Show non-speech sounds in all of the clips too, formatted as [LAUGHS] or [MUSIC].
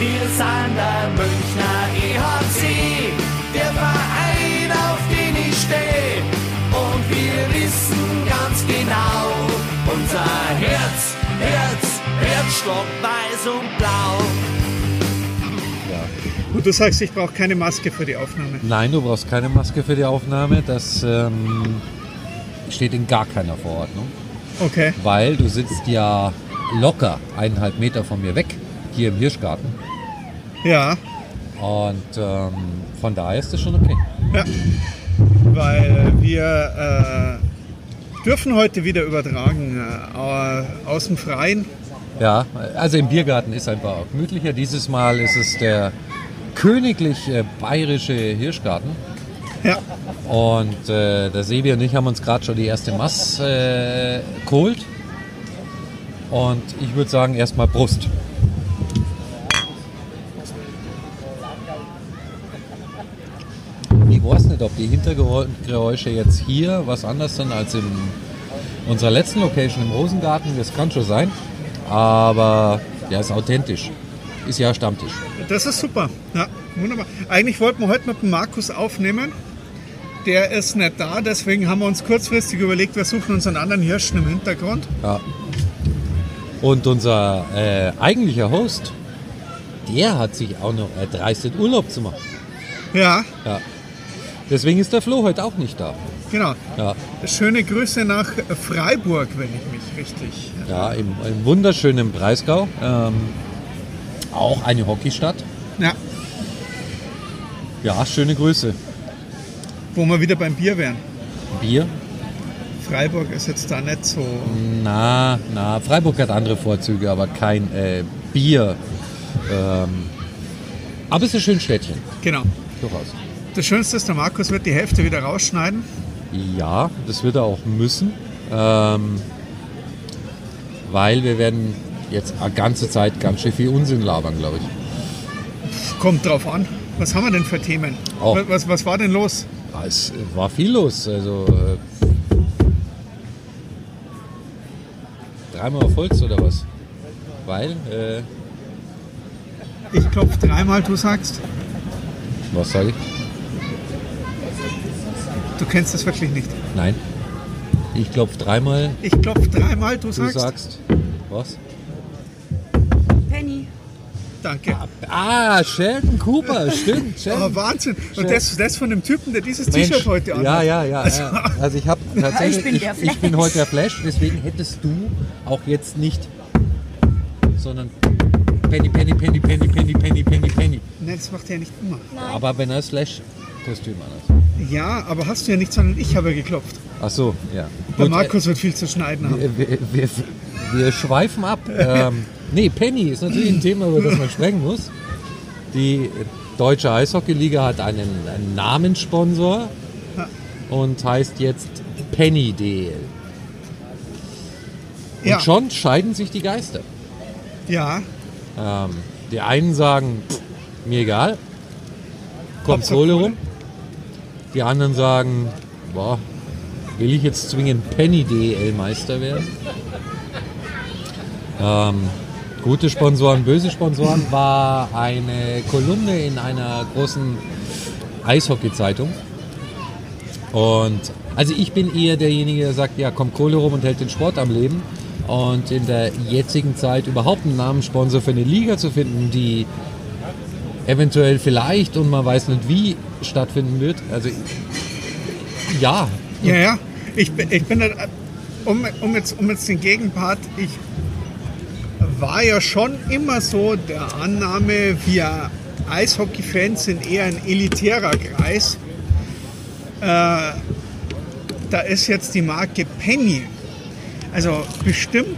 Wir sind der Münchner EHC, der Verein, auf den ich stehe. Und wir wissen ganz genau, unser Herz, Herz, Herzschlag weiß und blau. Und du sagst, ich brauche keine Maske für die Aufnahme. Nein, du brauchst keine Maske für die Aufnahme. Das ähm, steht in gar keiner Verordnung. Okay. Weil du sitzt ja locker eineinhalb Meter von mir weg, hier im Hirschgarten. Ja, Und ähm, von daher ist das schon okay. ja. Weil wir äh, dürfen heute wieder übertragen äh, aus dem Freien. Ja, also im Biergarten ist einfach auch gemütlicher. Dieses Mal ist es der königlich äh, bayerische Hirschgarten. Ja, Und äh, der Sebi und ich haben uns gerade schon die erste Mass äh, geholt. Und ich würde sagen, erstmal Brust. Ich weiß nicht, ob die Hintergeräusche jetzt hier was anders sind als in unserer letzten Location im Rosengarten. Das kann schon sein. Aber der ist authentisch. Ist ja Stammtisch. das ist super. Ja, wunderbar. Eigentlich wollten wir heute mit dem Markus aufnehmen. Der ist nicht da, deswegen haben wir uns kurzfristig überlegt, wir suchen uns einen anderen Hirschen im Hintergrund. Ja. Und unser äh, eigentlicher Host, der hat sich auch noch erdreistet, Urlaub zu machen. Ja, Ja. Deswegen ist der Flo heute auch nicht da. genau. Ja, Schöne Grüße nach Freiburg, wenn ich mich richtig. ja im, im wunderschönen Breisgau. Ähm, auch eine Hockeystadt. Ja, Ja, schöne Grüße. wo wir wieder beim Bier wären. Bier? Freiburg ist jetzt da nicht so. Na, na, Freiburg hat andere Vorzüge, aber kein äh, Bier. Ähm, aber es ist ein schönes Städtchen, Genau. durchaus. Das Schönste ist, der Markus wird die Hälfte wieder rausschneiden. Ja, das wird er auch müssen, ähm, weil wir werden jetzt eine ganze Zeit ganz schön viel Unsinn labern, glaube ich. Kommt drauf an. Was haben wir denn für Themen? Oh. Was, was, war denn los? Ja, Es war viel los, also äh, dreimal auf Holz oder was? Weil, äh, Ich klopfe dreimal, du sagst. was sage ich? Du kennst das wirklich nicht. Nein. Ich klopfe dreimal, Ich klopfe dreimal, du du sagst. sagst, was? Penny. Danke. Ah, Sheldon Cooper, stimmt, Aber [LAUGHS] Sheldon. Wahnsinn. Und das, das von dem Typen, der dieses T-Shirt heute anhat. ja, ja, ja, Also, ja. Also ich habe [LAUGHS] tatsächlich, Ich bin ich, ich bin heute der Flash, deswegen hättest du auch jetzt nicht, sondern Penny, Penny, Penny, Penny, Penny, Penny, Penny, Penny. Nein, das macht er nicht immer. Aber wenn er das Flash-Kostüm anhat. Ja, aber hast du ja nicht, sondern ich habe geklopft. Ach so, ja. Der Gut, Markus wird viel zu schneiden haben. äh, wir, wir, wir schweifen ab. Ähm, nee, Penny ist natürlich ein Thema, über das man sprechen muss. Die deutsche Eishockeyliga hat einen, einen Namenssponsor und heißt jetzt Penny DL. Und Ja. schon scheiden sich die Geister. Ja, Ähm, die einen sagen, pff, mir egal, kommt Kohle. rum. Die anderen sagen, boah, will ich jetzt zwingend Penny DEL Meister werden? Ähm, gute Sponsoren, böse Sponsoren war eine Kolumne in einer großen Eishockey-Zeitung. Und also ich bin eher derjenige, der sagt, ja, kommt Kohle rum und hält den Sport am Leben. Und in der jetzigen Zeit überhaupt einen Namenssponsor für eine Liga zu finden, die eventuell vielleicht und man weiß nicht wie stattfinden wird. Also ja, ja, ja. Ich ich bin um, um, jetzt, um jetzt den Gegenpart, ich war ja schon immer so der Annahme, wir Eishockey-Fans sind eher ein elitärer Kreis. Äh, da ist jetzt die Marke Penny. Also bestimmt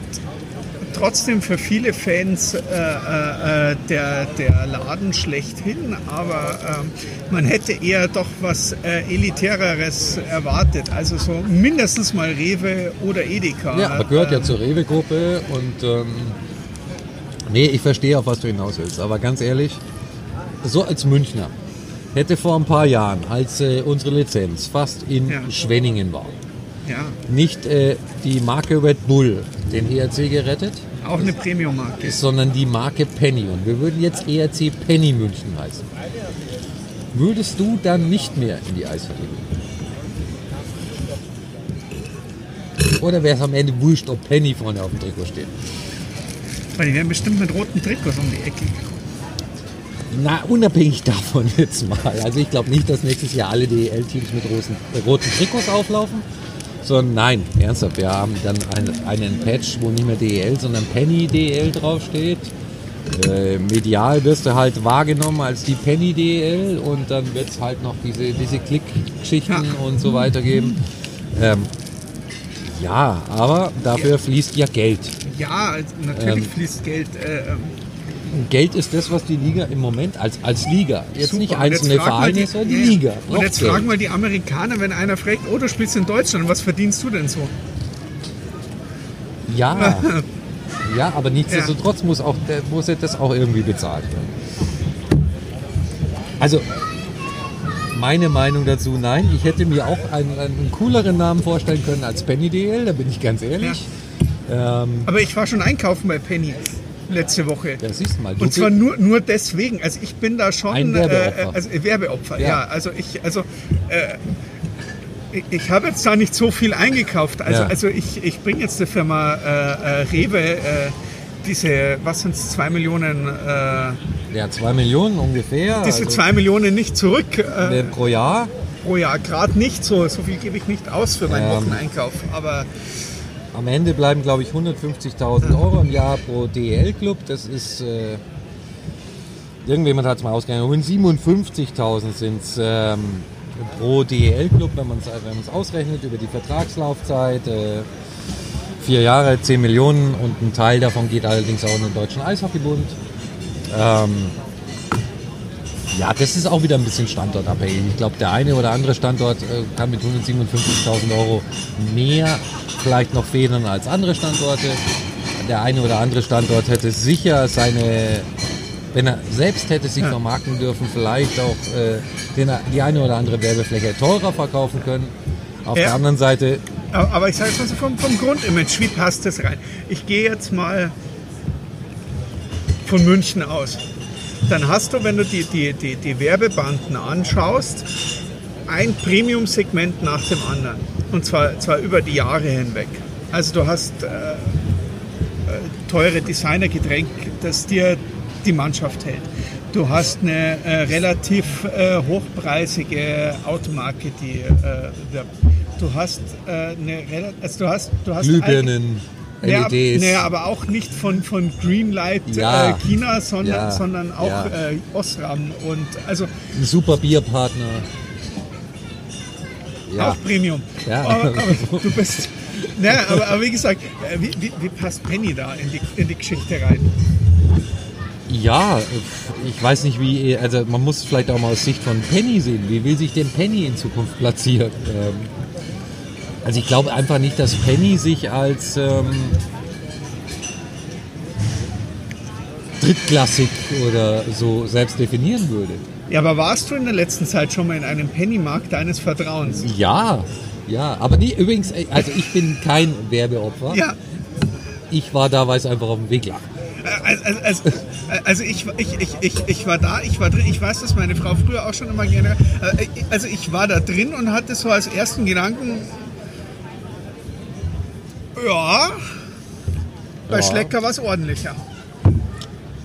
trotzdem für viele Fans äh, äh, äh, der, der Laden schlechthin, aber ähm, man hätte eher doch was äh, Elitäreres erwartet. Also so mindestens mal Rewe oder Edeka. ja aber gehört ja Ähm, zur Rewe-Gruppe und ähm, nee, ich verstehe, auf was du hinaus willst. Aber ganz ehrlich, so als Münchner hätte vor ein paar Jahren, als äh, unsere Lizenz fast in Ja. Schwenningen war, Ja, Nicht äh, die Marke Red Bull, den ERC gerettet, auch eine Premium-Marke. sondern die Marke Penny. Und wir würden jetzt ERC Penny München heißen. Würdest du dann nicht mehr in die gehen? Oder wäre es am Ende wurscht, ob Penny vorne auf dem Trikot steht? Weil die werden bestimmt mit roten Trikots um die Ecke gekommen. Na, unabhängig davon jetzt mal. Also ich glaube nicht, dass nächstes Jahr alle DEL-Teams mit roten, äh, roten Trikots auflaufen. Sondern nein, ernsthaft, wir haben dann einen, einen Patch, wo nicht mehr DEL, sondern Penny DEL draufsteht. Äh, medial wirst du halt wahrgenommen als die Penny DEL und dann wird es halt noch diese, diese Klick-Geschichten Ja. und so weiter geben. Ähm, ja, aber dafür fließt ja Geld. Ja, also natürlich Ähm. fließt Geld. Äh, ähm, Geld ist das, was die Liga im Moment als, als Liga, jetzt super. nicht einzelne jetzt Vereine, sondern die ja, Liga. Und jetzt Geld. fragen mal die Amerikaner, wenn einer fragt, oh, du spielst in Deutschland, was verdienst du denn so? Ja, [LAUGHS] ja, aber nichtsdestotrotz muss, auch, muss ja das auch irgendwie bezahlt werden. Also, meine Meinung dazu, nein, ich hätte mir auch einen, einen cooleren Namen vorstellen können als Penny DL, da bin ich ganz ehrlich. Ähm, Aber ich war schon einkaufen bei Penny letzte Woche. ja, siehst du mal. du Und zwar nur, nur deswegen. Also ich bin da schon Ein Werbeopfer. Äh, also Werbeopfer. Ja. Ja. also ich also äh, ich- ich habe jetzt da nicht so viel eingekauft. Also Ja. also ich, ich bringe jetzt der Firma äh, äh, Rewe äh, diese was sind es zwei Millionen äh, ja, zwei Millionen ungefähr. diese also, zwei Millionen nicht zurück äh, pro Jahr. pro Jahr. Gerade nicht so so viel gebe ich nicht aus für meinen Ähm. Wocheneinkauf. Aber Am Ende bleiben, glaube ich, 150.000 Euro im Jahr pro DEL-Club. Das ist, äh, irgendjemand hat es mal ausgerechnet, 57.000 sind es ähm, pro DEL-Club, wenn man es ausrechnet über die Vertragslaufzeit. Äh, vier Jahre, 10 Millionen und ein Teil davon geht allerdings auch in den Deutschen Eishockeybund. Ähm, ja, das ist auch wieder ein bisschen standortabhängig. Ich glaube, der eine oder andere Standort äh, kann mit 157.000 Euro mehr vielleicht noch federn als andere Standorte. Der eine oder andere Standort hätte sicher seine, wenn er selbst hätte sich vermarkten dürfen, vielleicht auch äh, den, die eine oder andere Werbefläche teurer verkaufen können. Auf Ja. der anderen Seite, Aber aber ich sage jetzt mal so vom, vom Grundimage, wie passt das rein? Ich gehe jetzt mal von München aus. Dann hast du, wenn du die, die, die, die Werbebanden anschaust, ein Premium-Segment nach dem anderen. Und zwar, zwar über die Jahre hinweg. Also du hast äh, äh, teure Designergetränk, das dir die Mannschaft hält. Du hast eine äh, relativ äh, hochpreisige Automarke, die äh, wirbt. Du hast äh, eine also du hast du hast Glühbirnen, LEDs. naja, aber auch nicht von, von Greenlight Ja. äh, China, sondern, Ja. sondern auch Ja. äh, Osram und also ein super Bierpartner. Auch Premium. Aber, aber du bist. [LAUGHS] Naja, aber, aber wie gesagt, äh, wie, wie, wie passt Penny da in die, in die Geschichte rein? Ja, ich weiß nicht, wie, also man muss es vielleicht auch mal aus Sicht von Penny sehen. Wie will sich denn Penny in Zukunft platzieren? Ähm, also ich glaube einfach nicht, dass Penny sich als ähm, drittklassig oder so selbst definieren würde. Ja, aber warst du in der letzten Zeit schon mal in einem Pennymarkt deines Vertrauens? Ja, ja, aber nie, übrigens, äh, also ich bin kein Werbeopfer. Ja, Ich war da, weil es einfach auf dem Weg lag. Also, also, also, also ich, ich, ich, ich, ich war da, ich war drin, ich weiß, dass meine Frau früher auch schon immer gerne, äh, also ich war da drin und hatte so als ersten Gedanken, ja, bei Ja. Schlecker war es ordentlicher.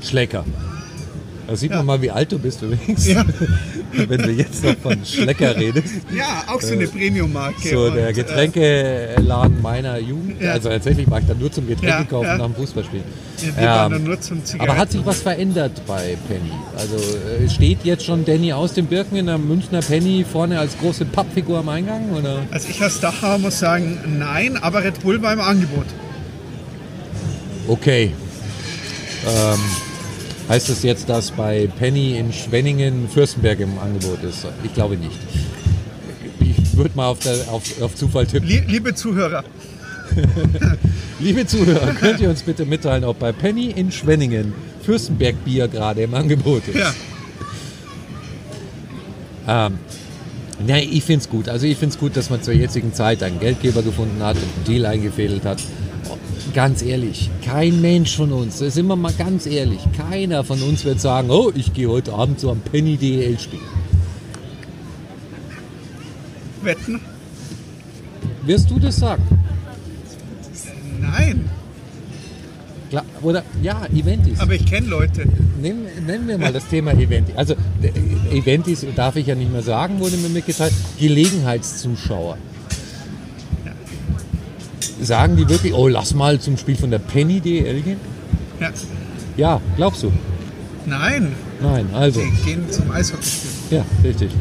Schlecker. Da sieht Ja. man mal, wie alt du bist übrigens. Ja. [LAUGHS] Wenn du jetzt noch von Schlecker redest. Ja, auch so eine Premium-Marke. So der äh, Getränkeladen meiner Jugend. Ja. Also tatsächlich war ich dann nur zum Getränke kaufen nach dem Fußballspiel. Ja, Ähm, nur zum Zigaretten. aber hat sich was verändert bei Penny? Also äh, steht jetzt schon Danny aus dem Birken in der Münchner Penny vorne als große Pappfigur am Eingang? Oder? Also ich als Dachauer muss sagen, nein, aber Red Bull war im Angebot. Okay. Ähm, heißt das jetzt, dass bei Penny in Schwenningen Fürstenberg im Angebot ist? Ich glaube nicht. Ich würde mal auf, der, auf, auf Zufall tippen. Lie liebe Zuhörer, [LAUGHS] Liebe Zuhörer, könnt ihr uns bitte mitteilen, ob bei Penny in Schwenningen Fürstenberg Bier gerade im Angebot ist? ja, Ähm, Ja, ich finde es gut. Also ich finde es gut, dass man zur jetzigen Zeit einen Geldgeber gefunden hat und einen Deal eingefädelt hat. Ganz ehrlich, kein Mensch von uns, das sind wir mal ganz ehrlich, keiner von uns wird sagen, oh, ich gehe heute Abend zu einem Penny DL spielen. Wetten? Wirst du das sagen? Nein. Klar, oder ja, Eventis. Aber ich kenne Leute. Nehmen, nennen wir mal das Thema Eventis. Also äh, Eventis darf ich ja nicht mehr sagen, wurde mir mitgeteilt. Gelegenheitszuschauer. Sagen die wirklich, oh, lass mal zum Spiel von der Penny DL gehen? Ja. Ja, glaubst du? Nein. Nein, also. Die gehen zum Eishockey spielen. Ja, richtig.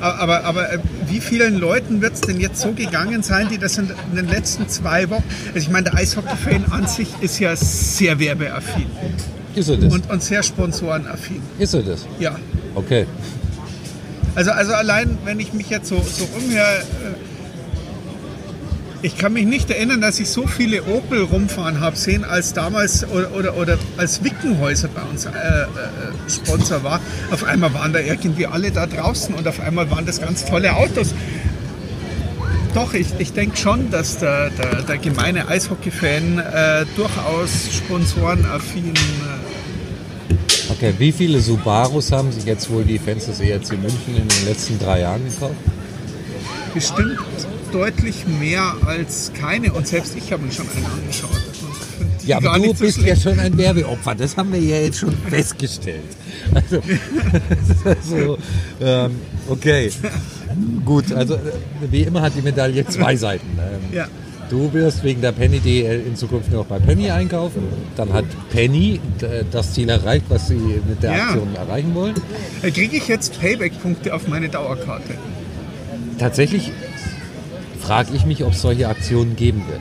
Aber, aber, aber äh, wie vielen Leuten wird es denn jetzt so gegangen sein, die das in, in den letzten zwei Wochen. Also ich meine, der Eishockey-Fan an sich ist ja sehr werbeaffin Ist er das? und, und sehr sponsorenaffin. Ist er das? Ja. Okay. Also, also allein, wenn ich mich jetzt so, so umhöre, äh, ich kann mich nicht erinnern, dass ich so viele Opel rumfahren habe sehen, als damals oder, oder, oder als Wickenhäuser bei uns äh, äh, Sponsor war. Auf einmal waren da irgendwie alle da draußen und auf einmal waren das ganz tolle Autos. Doch, ich, ich denke schon, dass der, der, der gemeine Eishockey-Fan äh, durchaus sponsorenaffin äh, Okay, wie viele Subarus haben sich jetzt wohl die Fans des ERC München in den letzten drei Jahren gekauft? bestimmt deutlich mehr als keine. Und selbst ich habe mir schon einen angeschaut. Ja, aber du so bist ja schlecht. schon ein Werbeopfer, das haben wir ja jetzt schon festgestellt. Also, [LAUGHS] also ähm, okay. Gut, also äh, wie immer hat die Medaille zwei Seiten. Ähm, [LAUGHS] Ja. Du wirst wegen der Penny DL in Zukunft nur noch bei Penny einkaufen. Dann hat Penny das Ziel erreicht, was sie mit der Ja. Aktion erreichen wollen. Äh, Kriege ich jetzt Payback-Punkte auf meine Dauerkarte? Tatsächlich frage ich mich, ob es solche Aktionen geben wird.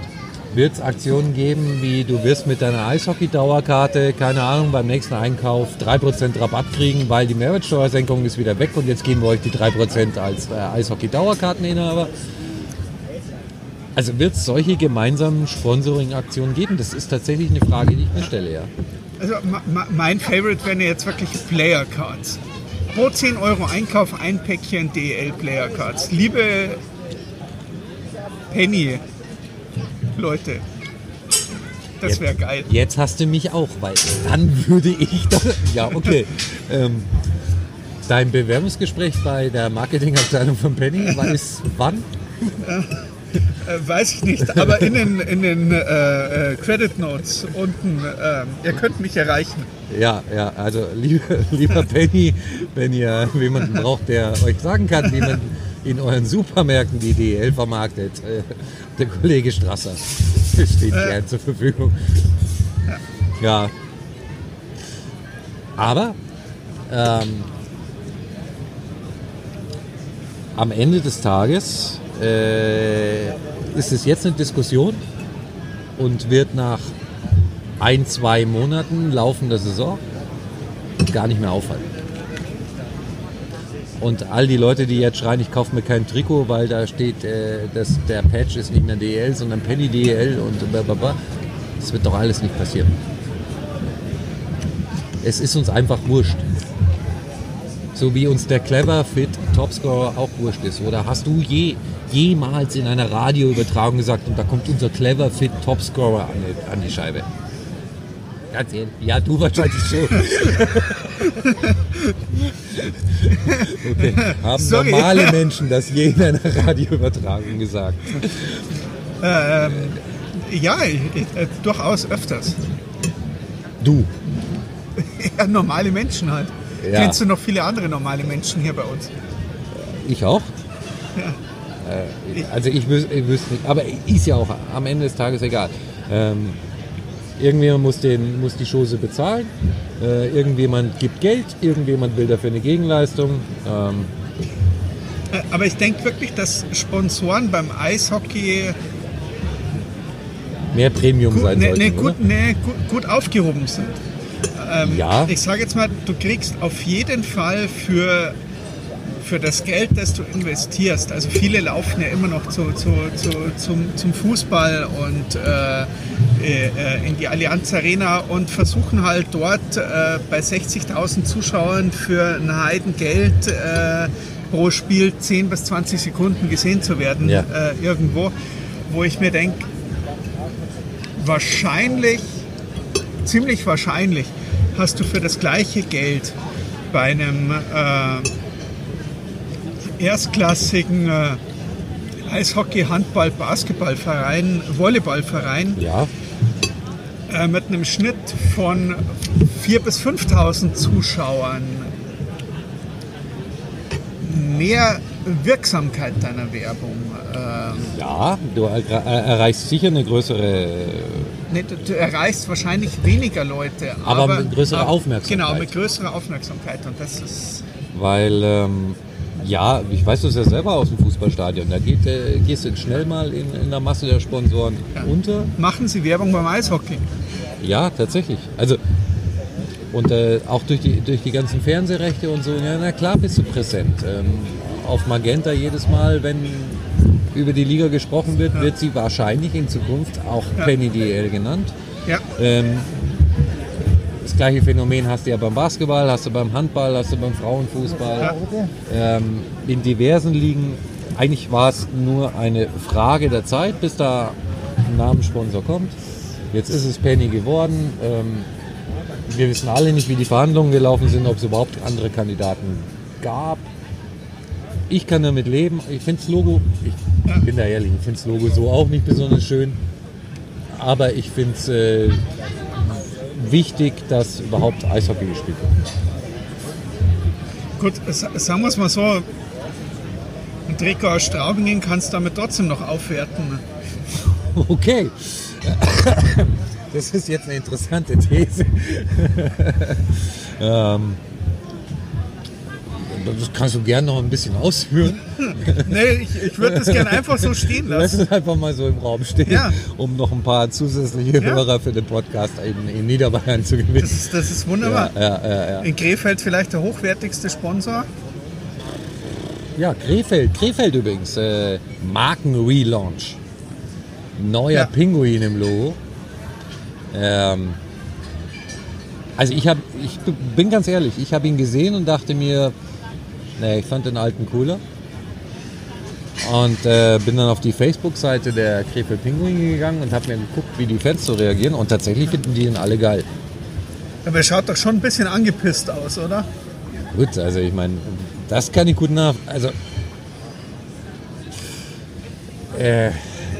Wird es Aktionen geben, wie du wirst mit deiner Eishockey-Dauerkarte, keine Ahnung, beim nächsten Einkauf 3% Rabatt kriegen, weil die Mehrwertsteuersenkung ist wieder weg und jetzt geben wir euch die 3% als äh, Eishockey-Dauerkarteninhaber. Also wird es solche gemeinsamen Sponsoring-Aktionen geben? Das ist tatsächlich eine Frage, die ich mir stelle, ja. Also mein Favorite wären jetzt wirklich Player Cards. Pro 10 Euro Einkauf ein Päckchen DL Player Cards. Liebe Penny, Leute, das wäre geil. Jetzt hast du mich auch, weil dann würde ich das. Ja, okay. [LAUGHS] ähm, dein Bewerbungsgespräch bei der Marketingabteilung von Penny weiß wann? Äh, weiß ich nicht, aber in den, in den äh, äh, Credit Notes unten, äh, ihr könnt mich erreichen. Ja, ja, also lieber, [LAUGHS] lieber Penny, wenn ihr jemanden braucht, der euch sagen kann, wie man in euren Supermärkten die DL vermarktet, äh, der Kollege Strasser steht gern zur Verfügung. Ja. Aber ähm, am Ende des Tages äh, ist es jetzt eine Diskussion und wird nach ein, zwei Monaten laufender Saison gar nicht mehr aufhalten. Und all die Leute, die jetzt schreien, ich kaufe mir kein Trikot, weil da steht, äh, dass der Patch ist nicht mehr DL, sondern Penny DL und blablabla, das wird doch alles nicht passieren. Es ist uns einfach wurscht. So wie uns der Clever Fit Topscorer auch wurscht ist. Oder hast du je, jemals in einer Radioübertragung gesagt, und da kommt unser Clever Fit Topscorer an die, an die Scheibe? Ganz ehrlich. Ja, du wahrscheinlich schon. okay. Haben Sorry. normale Menschen das je in einer Radioübertragung gesagt? Ähm, ja, äh, durchaus öfters. Du. [LAUGHS] Ja, normale Menschen halt. Ja. Kennst du noch viele andere normale Menschen hier bei uns? Ich auch? Ja. Äh, also ich, wüs ich wüsste nicht, aber ist ja auch am Ende des Tages egal. Ähm, irgendjemand muss, den, muss die Chose bezahlen, äh, irgendjemand gibt Geld, irgendjemand will dafür eine Gegenleistung. Ähm, Äh, Aber ich denke wirklich, dass Sponsoren beim Eishockey mehr Premium gut, sein ne, sollten, ne, gut, ne, gut, gut aufgehoben sind. Ähm, Ja. Ich sage jetzt mal, du kriegst auf jeden Fall für, für das Geld, das du investierst, also viele laufen ja immer noch zu, zu, zu, zum, zum Fußball und äh, in die Allianz Arena und versuchen halt dort äh, bei 60.000 Zuschauern für ein Heidengeld äh, pro Spiel 10 bis 20 Sekunden gesehen zu werden Ja. äh, irgendwo, wo ich mir denke, wahrscheinlich, ziemlich wahrscheinlich, hast du für das gleiche Geld bei einem äh, erstklassigen äh, Eishockey, Handball, Basketballverein, Volleyballverein Ja, äh, mit einem Schnitt von 4.000 bis 5.000 Zuschauern mehr Wirksamkeit deiner Werbung. Ähm, ja, du er er erreichst sicher eine größere. nee, du, du erreichst wahrscheinlich weniger Leute, Aber aber, mit größerer Aufmerksamkeit. Genau, mit größerer Aufmerksamkeit. Und das ist Weil, ähm, ja, ich weiß das ja selber aus dem Fußballstadion. Da geht, äh, gehst du schnell mal in, in der Masse der Sponsoren unter. machen sie Werbung beim Eishockey. Ja, tatsächlich. Also, und äh, auch durch die, durch die ganzen Fernsehrechte und so, ja, na klar bist du präsent. Ähm, auf Magenta jedes Mal, wenn über die Liga gesprochen wird, wird sie wahrscheinlich in Zukunft auch Penny DL genannt. Ja, Ähm, das gleiche Phänomen hast du ja beim Basketball, hast du beim Handball, hast du beim Frauenfußball, ähm, in diversen Ligen. Eigentlich war es nur eine Frage der Zeit, bis da ein Namenssponsor kommt. Jetzt ist es Penny geworden. Ähm, wir wissen alle nicht, wie die Verhandlungen gelaufen sind, ob es überhaupt andere Kandidaten gab. Ich kann damit leben. Ich finde das Logo, ich bin da ehrlich, ich finde das Logo so auch nicht besonders schön. Aber ich finde es äh, wichtig, dass überhaupt Eishockey gespielt wird. gut, sa- sagen wir es mal so. Ein Trikot aus Straubingen kannst du damit trotzdem noch aufwerten. [LAUGHS] Okay. [LAUGHS] Das ist jetzt eine interessante These. [LAUGHS] ähm, das kannst du gerne noch ein bisschen ausführen. [LAUGHS] Nee, ich, ich würde das gerne einfach so stehen Lass lassen. es einfach mal so im Raum stehen, Ja. um noch ein paar zusätzliche Ja. Hörer für den Podcast in, in Niederbayern zu gewinnen. Das ist, das ist wunderbar. Ja. In Krefeld vielleicht der hochwertigste Sponsor. ja, Krefeld, Krefeld übrigens. Äh, Marken-Relaunch. Neuer. Pinguin im Logo. Ähm, also ich, hab, ich bin ganz ehrlich, ich habe ihn gesehen und dachte mir, nee, ich fand den alten cooler. Und äh, bin dann auf die Facebook-Seite der Krefeld Pinguin gegangen und habe mir geguckt, wie die Fans so reagieren. Und tatsächlich finden die ihn alle geil. Aber er schaut doch schon ein bisschen angepisst aus, oder? Gut, also ich meine, das kann ich gut nach. Also äh,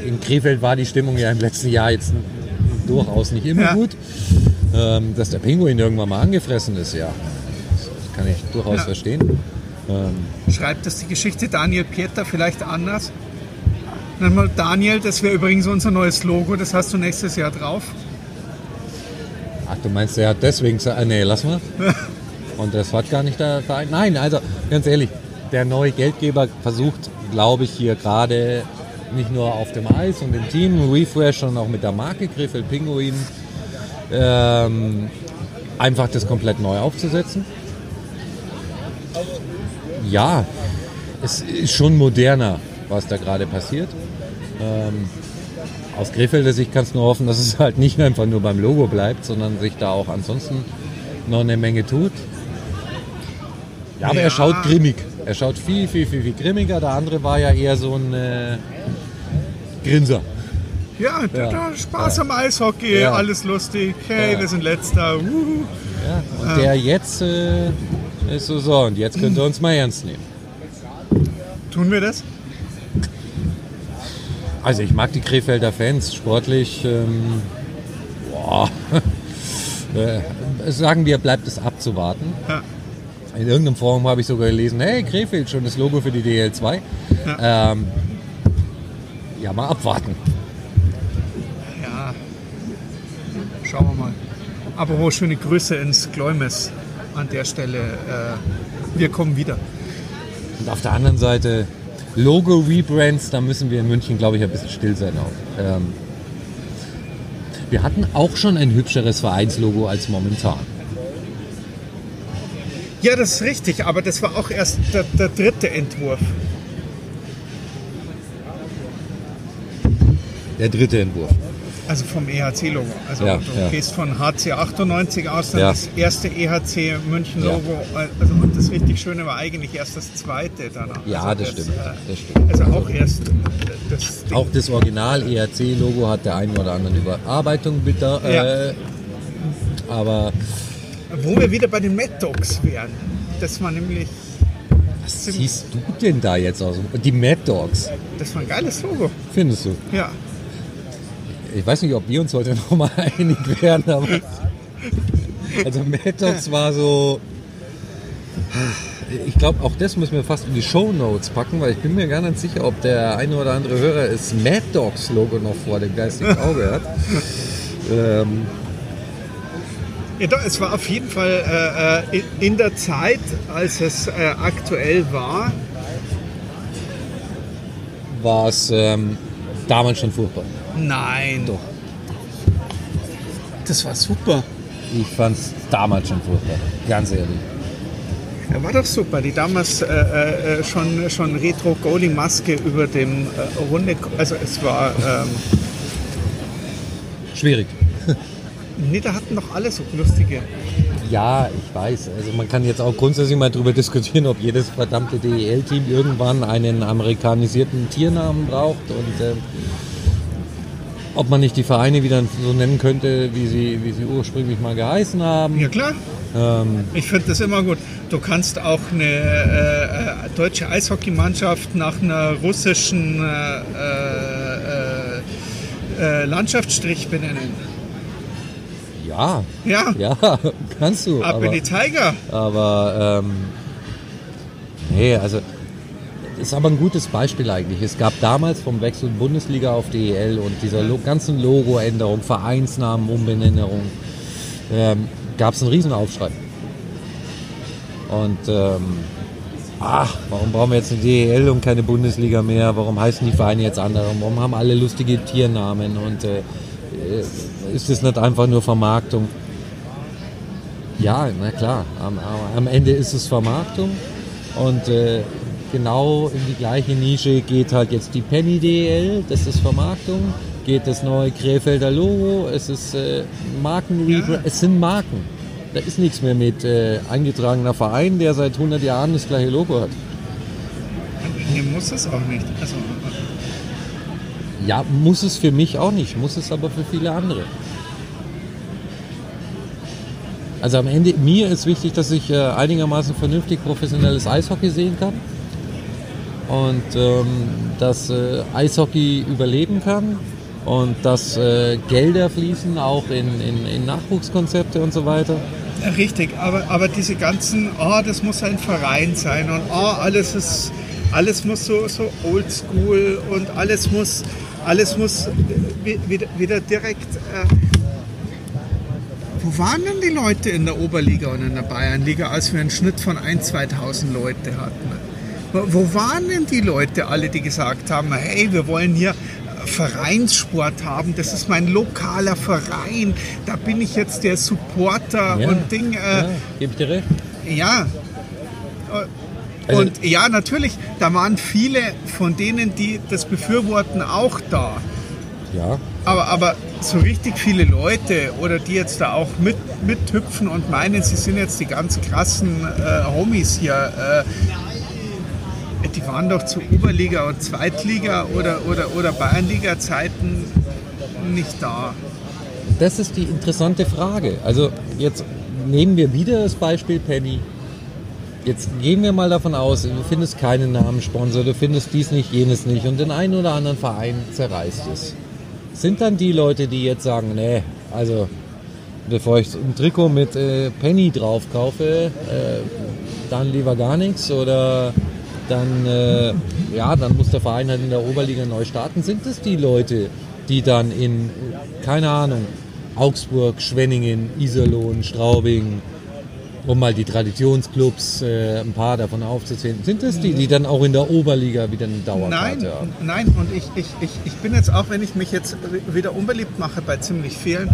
in Krefeld war die Stimmung ja im letzten Jahr jetzt durchaus nicht immer Ja. gut. Ähm, dass der Pinguin irgendwann mal angefressen ist, ja, das kann ich durchaus Ja. verstehen. Ähm, Schreibt das die Geschichte Daniel Pieter vielleicht anders? Nenn mal Daniel, das wäre übrigens unser neues Logo, das hast du nächstes Jahr drauf. ach, du meinst, er hat deswegen gesagt, nee, lass mal. [LAUGHS] Und das hat gar nicht der Verein. Nein, also ganz ehrlich, der neue Geldgeber versucht, glaube ich, hier gerade nicht nur auf dem Eis und im Team Refresh, sondern auch mit der Marke Krefeld Pinguin ähm, einfach das komplett neu aufzusetzen. Ja, es ist schon moderner, was da gerade passiert. Ähm, aus Krefelder Sicht kannst du nur hoffen, dass es halt nicht einfach nur beim Logo bleibt, sondern sich da auch ansonsten noch eine Menge tut. Ja, aber Ja. er schaut grimmig. Er schaut viel, viel, viel, viel grimmiger. Der andere war ja eher so ein äh, Grinser. Ja, Ja. Spaß am Eishockey, Ja. alles lustig. Hey, Ja. wir sind letzter. Ja, und der jetzt äh, ist so, so, und jetzt könnt ihr uns mal ernst nehmen. Tun wir das? Also ich mag die Krefelder Fans sportlich. Ähm, boah, [LAUGHS] äh, sagen wir, bleibt es abzuwarten. Ja. In irgendeinem Forum habe ich sogar gelesen, hey, Krefeld, schon das Logo für die DL2. Ja, ähm, ja mal abwarten. Ja. Schauen wir mal. Aber oh, schöne Grüße ins Gläumes an der Stelle. Äh, wir kommen wieder. Und auf der anderen Seite, Logo-Rebrands, da müssen wir in München, glaube ich, ein bisschen still sein auch. Ähm, wir hatten auch schon ein hübscheres Vereinslogo als momentan. Ja, das ist richtig, aber das war auch erst der, der dritte Entwurf. Der dritte Entwurf. Also vom EHC-Logo. Also Ja, du ja. gehst von HC 98 aus, dann Ja. das erste EHC München-Logo. Also, und das richtig Schöne war eigentlich erst das zweite danach. Ja, also das stimmt. äh, Das stimmt. Also auch erst äh, das Ding. Auch das Original ERC-Logo hat der einen oder anderen Überarbeitung bitte. Äh, aber Wo wir wieder bei den Mad Dogs wären. Das war nämlich, was siehst du denn da jetzt aus? Die Mad Dogs, das war ein geiles Logo. findest du? Ja. Ich weiß nicht, ob wir uns heute [LAUGHS] noch mal einig werden, aber also Mad Dogs war so. Ich glaube, auch das müssen wir fast in die Show Notes packen, weil ich bin mir gar nicht sicher, ob der eine oder andere Hörer das Mad Dogs Logo noch vor dem geistigen Auge hat. ähm, Ja, doch, es war auf jeden Fall äh, äh, in- in der Zeit, als es äh, aktuell war, war es ähm, damals schon furchtbar. Nein. Doch. Das war super. Ich fand es damals schon furchtbar, ganz ehrlich. Ja, war doch super. Die damals äh, äh, schon, schon Retro-Goalie-Maske über dem äh, Runde. Also es war. Ähm, Schwierig. nee, da hatten doch alle so lustige. Ja, ich weiß. Also man kann jetzt auch grundsätzlich mal darüber diskutieren, ob jedes verdammte DEL-Team irgendwann einen amerikanisierten Tiernamen braucht und ähm, ob man nicht die Vereine wieder so nennen könnte, wie sie, wie sie ursprünglich mal geheißen haben. Ja klar. Ähm, Ich finde das immer gut. Du kannst auch eine äh, äh, deutsche Eishockeymannschaft nach einer russischen äh, äh, äh, Landschaftsstrich benennen. ja, Ja, [LAUGHS] ja, kannst du. ab aber, in die Tiger. Aber ähm, nee, also ist aber ein gutes Beispiel eigentlich. Es gab damals vom Wechsel Bundesliga auf DEL und dieser ganzen Logoänderung, Vereinsnamen, Umbenennung, ähm, gab es einen Riesenaufschrei. Und ähm, ach, warum brauchen wir jetzt eine DEL und keine Bundesliga mehr? Warum heißen die Vereine jetzt andere? Warum haben alle lustige Tiernamen? Und äh, äh, ist das nicht einfach nur Vermarktung? Ja, na klar. Am, am- am Ende ist es Vermarktung und äh, genau in die gleiche Nische geht halt jetzt die Penny DL, das ist Vermarktung, geht das neue Krefelder Logo, es ist äh, Marken, Ja. es sind Marken. Da ist nichts mehr mit äh, eingetragener Verein, der seit 100 Jahren das gleiche Logo hat. Nee, muss es auch nicht. Also, Ja, muss es für mich auch nicht, muss es aber für viele andere. Also am Ende, mir ist wichtig, dass ich äh, einigermaßen vernünftig professionelles Eishockey sehen kann und ähm, dass äh, Eishockey überleben kann und dass äh, Gelder fließen auch in, in, in Nachwuchskonzepte und so weiter. Richtig, aber, aber diese ganzen, oh, das muss ein Verein sein und oh, alles ist, alles muss so, so oldschool und alles muss, alles muss wi- wieder, wieder direkt. Äh, wo waren denn die Leute in der Oberliga und in der Bayernliga, als wir einen Schnitt von 1.000, 2.000 Leute hatten? Wo, waren denn die Leute alle, die gesagt haben, hey, wir wollen hier äh, Vereinssport haben, das ist mein lokaler Verein, da bin ich jetzt der Supporter und Ding. Äh, ja, dir recht. ja. Also- Und ja, natürlich, da waren viele von denen, die das befürworten, auch da. Ja, Aber, aber so richtig viele Leute oder die jetzt da auch mit, mithüpfen und meinen, sie sind jetzt die ganz krassen äh, Homies hier, äh, die waren doch zu Oberliga und Zweitliga oder, oder, oder Bayernliga-Zeiten nicht da. Das ist die interessante Frage. Also jetzt nehmen wir wieder das Beispiel Penny. Jetzt gehen wir mal davon aus, du findest keinen Namenssponsor, du findest dies nicht, jenes nicht und den einen oder anderen Verein zerreißt es. Sind dann die Leute, die jetzt sagen, nee, also bevor ich ein Trikot mit äh, Penny drauf kaufe, äh, dann lieber gar nichts oder dann, äh, ja, dann muss der Verein halt in der Oberliga neu starten. Sind es die Leute, die dann in, keine Ahnung, Augsburg, Schwenningen, Iserlohn, Straubing, um mal die Traditionsclubs, äh, ein paar davon aufzuzählen, sind es die, die dann auch in der Oberliga wieder eine Dauerkarte Nein, haben? nein, und ich, ich, ich, ich bin jetzt auch, wenn ich mich jetzt wieder unbeliebt mache bei ziemlich vielen,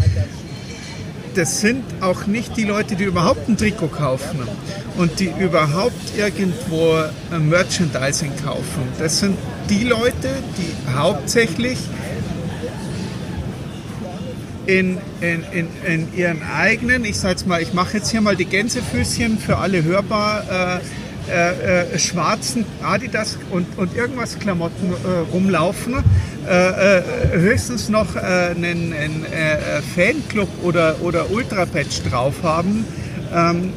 das sind auch nicht die Leute, die überhaupt ein Trikot kaufen und die überhaupt irgendwo äh, Merchandising kaufen. Das sind die Leute, die hauptsächlich in, in, in, in ihren eigenen, ich sage jetzt mal, ich mache jetzt hier mal die Gänsefüßchen für alle hörbar, äh, äh, äh, schwarzen Adidas und, und irgendwas Klamotten äh, rumlaufen, äh, äh, höchstens noch einen, einen Fanclub oder, oder Ultra-Patch drauf haben. Ähm,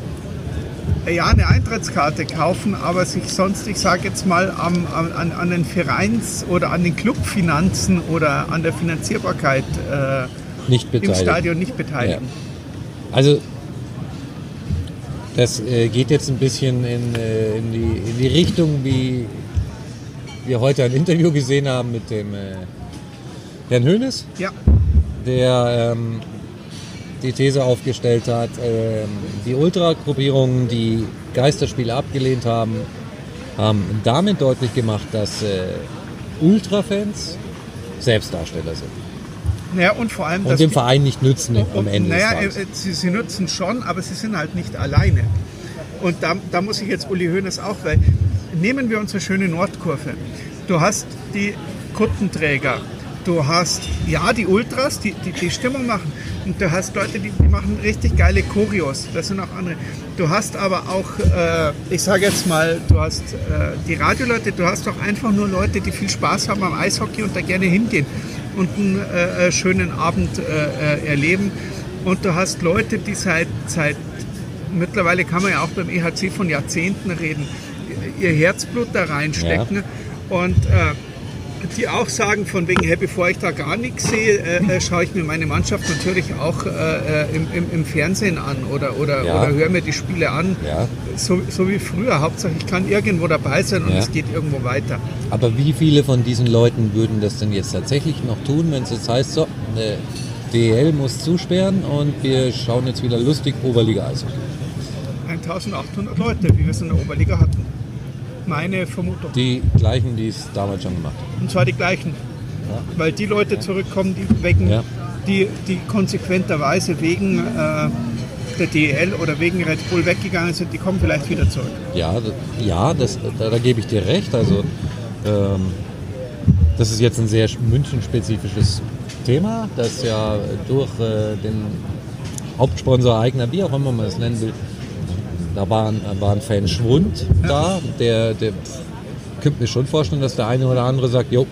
ja, eine Eintrittskarte kaufen, aber sich sonst, ich sage jetzt mal, am, an, an den Vereins- oder an den Clubfinanzen oder an der Finanzierbarkeit äh, im Stadion nicht beteiligen. Ja. Also das äh, geht jetzt ein bisschen in, äh, in, die, in, die, Richtung, wie wir heute ein Interview gesehen haben mit dem äh, Herrn Hönes, ja. der ähm, die These aufgestellt hat, äh, die Ultra-Gruppierungen, die Geisterspiele abgelehnt haben, haben damit deutlich gemacht, dass äh, Ultra-Fans Selbstdarsteller sind. Naja, und vor allem, und dem Verein nicht nützen am Ende. Naja, äh, sie, sie nützen schon, aber sie sind halt nicht alleine. Und da, da muss ich jetzt Uli Hoeneß auch, weil nehmen wir unsere schöne Nordkurve. Du hast die Kuttenträger, du hast ja die Ultras, die, die, die Stimmung machen. Und du hast Leute, die, die machen richtig geile Choreos. Das sind auch andere. Du hast aber auch, äh, ich sage jetzt mal, du hast äh, die Radioleute, du hast doch einfach nur Leute, die viel Spaß haben am Eishockey und da gerne hingehen und einen äh, äh schönen Abend äh, äh, erleben. Und du hast Leute, die seit, seit, mittlerweile kann man ja auch beim EHC von Jahrzehnten reden, ihr Herzblut da reinstecken. Ja. Und die auch sagen, von wegen, hey, bevor ich da gar nichts sehe, äh, äh, schaue ich mir meine Mannschaft natürlich auch äh, äh, im, im, im, Fernsehen an oder, oder, ja. oder höre mir die Spiele an. Ja. So, so wie früher. Hauptsache, ich kann irgendwo dabei sein und ja. es geht irgendwo weiter. Aber wie viele von diesen Leuten würden das denn jetzt tatsächlich noch tun, wenn es jetzt heißt, so, äh, DL muss zusperren und wir schauen jetzt wieder lustig Oberliga Eishockey? 1800 Leute, wie wir es in der Oberliga hatten meine Vermutung. Die gleichen, die es damals schon gemacht haben. Und zwar die gleichen. Ja. Weil die Leute zurückkommen, die wegen, ja. die, die konsequenterweise wegen äh, der DEL oder wegen Red Bull weggegangen sind, die kommen vielleicht wieder zurück. Ja, ja das, da, da gebe ich dir recht. Also ähm, das ist jetzt ein sehr münchenspezifisches Thema, das ja durch äh, den Hauptsponsor Eigner, wie auch immer man es nennen will, da war ein, war ein Fanschwund da. Der, der könnte mir schon vorstellen, dass der eine oder andere sagt, jo,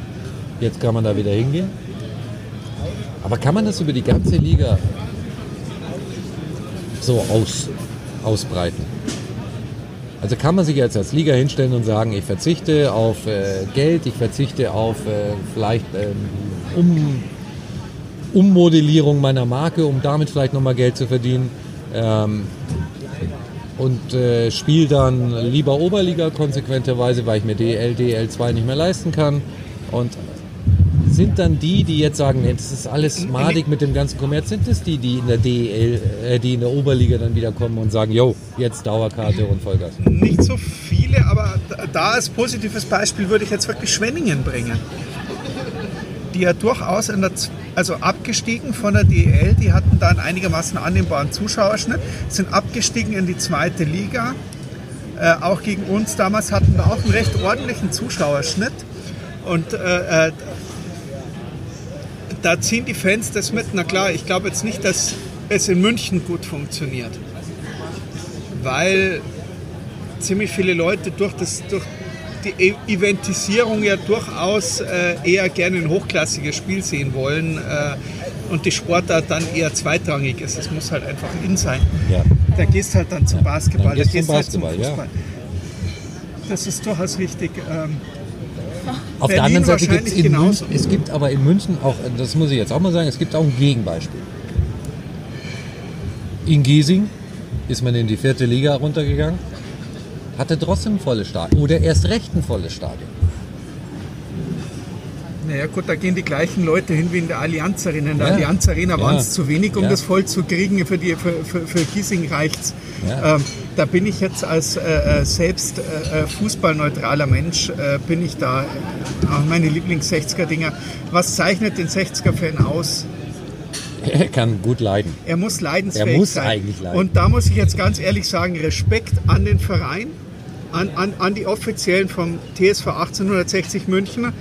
jetzt kann man da wieder hingehen. Aber kann man das über die ganze Liga so aus, ausbreiten? Also kann man sich jetzt als Liga hinstellen und sagen, ich verzichte auf äh, Geld, ich verzichte auf äh, vielleicht ähm, um, Ummodellierung meiner Marke, um damit vielleicht nochmal Geld zu verdienen. Ähm, und äh, spiele dann lieber Oberliga konsequenterweise, weil ich mir DL, DL2 nicht mehr leisten kann. Und sind dann die, die jetzt sagen, nee, das ist alles madig mit dem ganzen Kommerz, sind es die, die in der DL, äh, die in der Oberliga dann wieder kommen und sagen, yo, jetzt Dauerkarte und Vollgas? Nicht so viele, aber da als positives Beispiel würde ich jetzt wirklich Schwenningen bringen die ja durchaus in der, also abgestiegen von der DEL, die hatten da einen einigermaßen annehmbaren Zuschauerschnitt, sind abgestiegen in die zweite Liga. Äh, auch gegen uns damals hatten wir auch einen recht ordentlichen Zuschauerschnitt. Und äh, äh, da ziehen die Fans das mit. Na klar, ich glaube jetzt nicht, dass es in München gut funktioniert. Weil ziemlich viele Leute durch, das, durch die e- Eventisierung ja durchaus äh, eher gerne ein hochklassiges Spiel sehen wollen äh, und die Sportart dann eher zweitrangig ist. Es muss halt einfach in sein. Ja. Da gehst halt dann zum Basketball, da gehst zum halt zum Fußball. Ja. Das ist durchaus richtig. Ähm, Auf Berlin der anderen Seite gibt es in München, es gibt aber in München auch, das muss ich jetzt auch mal sagen, es gibt auch ein Gegenbeispiel. In Giesing ist man in die vierte Liga runtergegangen hatte trotzdem ein volles Stadion. Oder erst recht ein volles Stadion. Naja gut, da gehen die gleichen Leute hin wie in der Allianz Arena. In der ja. Allianz Arena waren es zu wenig, um ja. das voll zu kriegen. Für, die, für, für, für Giesing reicht ähm, Da bin ich jetzt als äh, äh selbst äh, äh, fußballneutraler Mensch, äh, bin ich da auch meine Lieblings-60er-Dinger. Was zeichnet den 60er-Fan aus? Er kann gut leiden. Er muss leidensfähig er muss sein. eigentlich leiden. Und da muss ich jetzt ganz ehrlich sagen, Respekt an den Verein an, an, an die Offiziellen vom TSV 1860 München.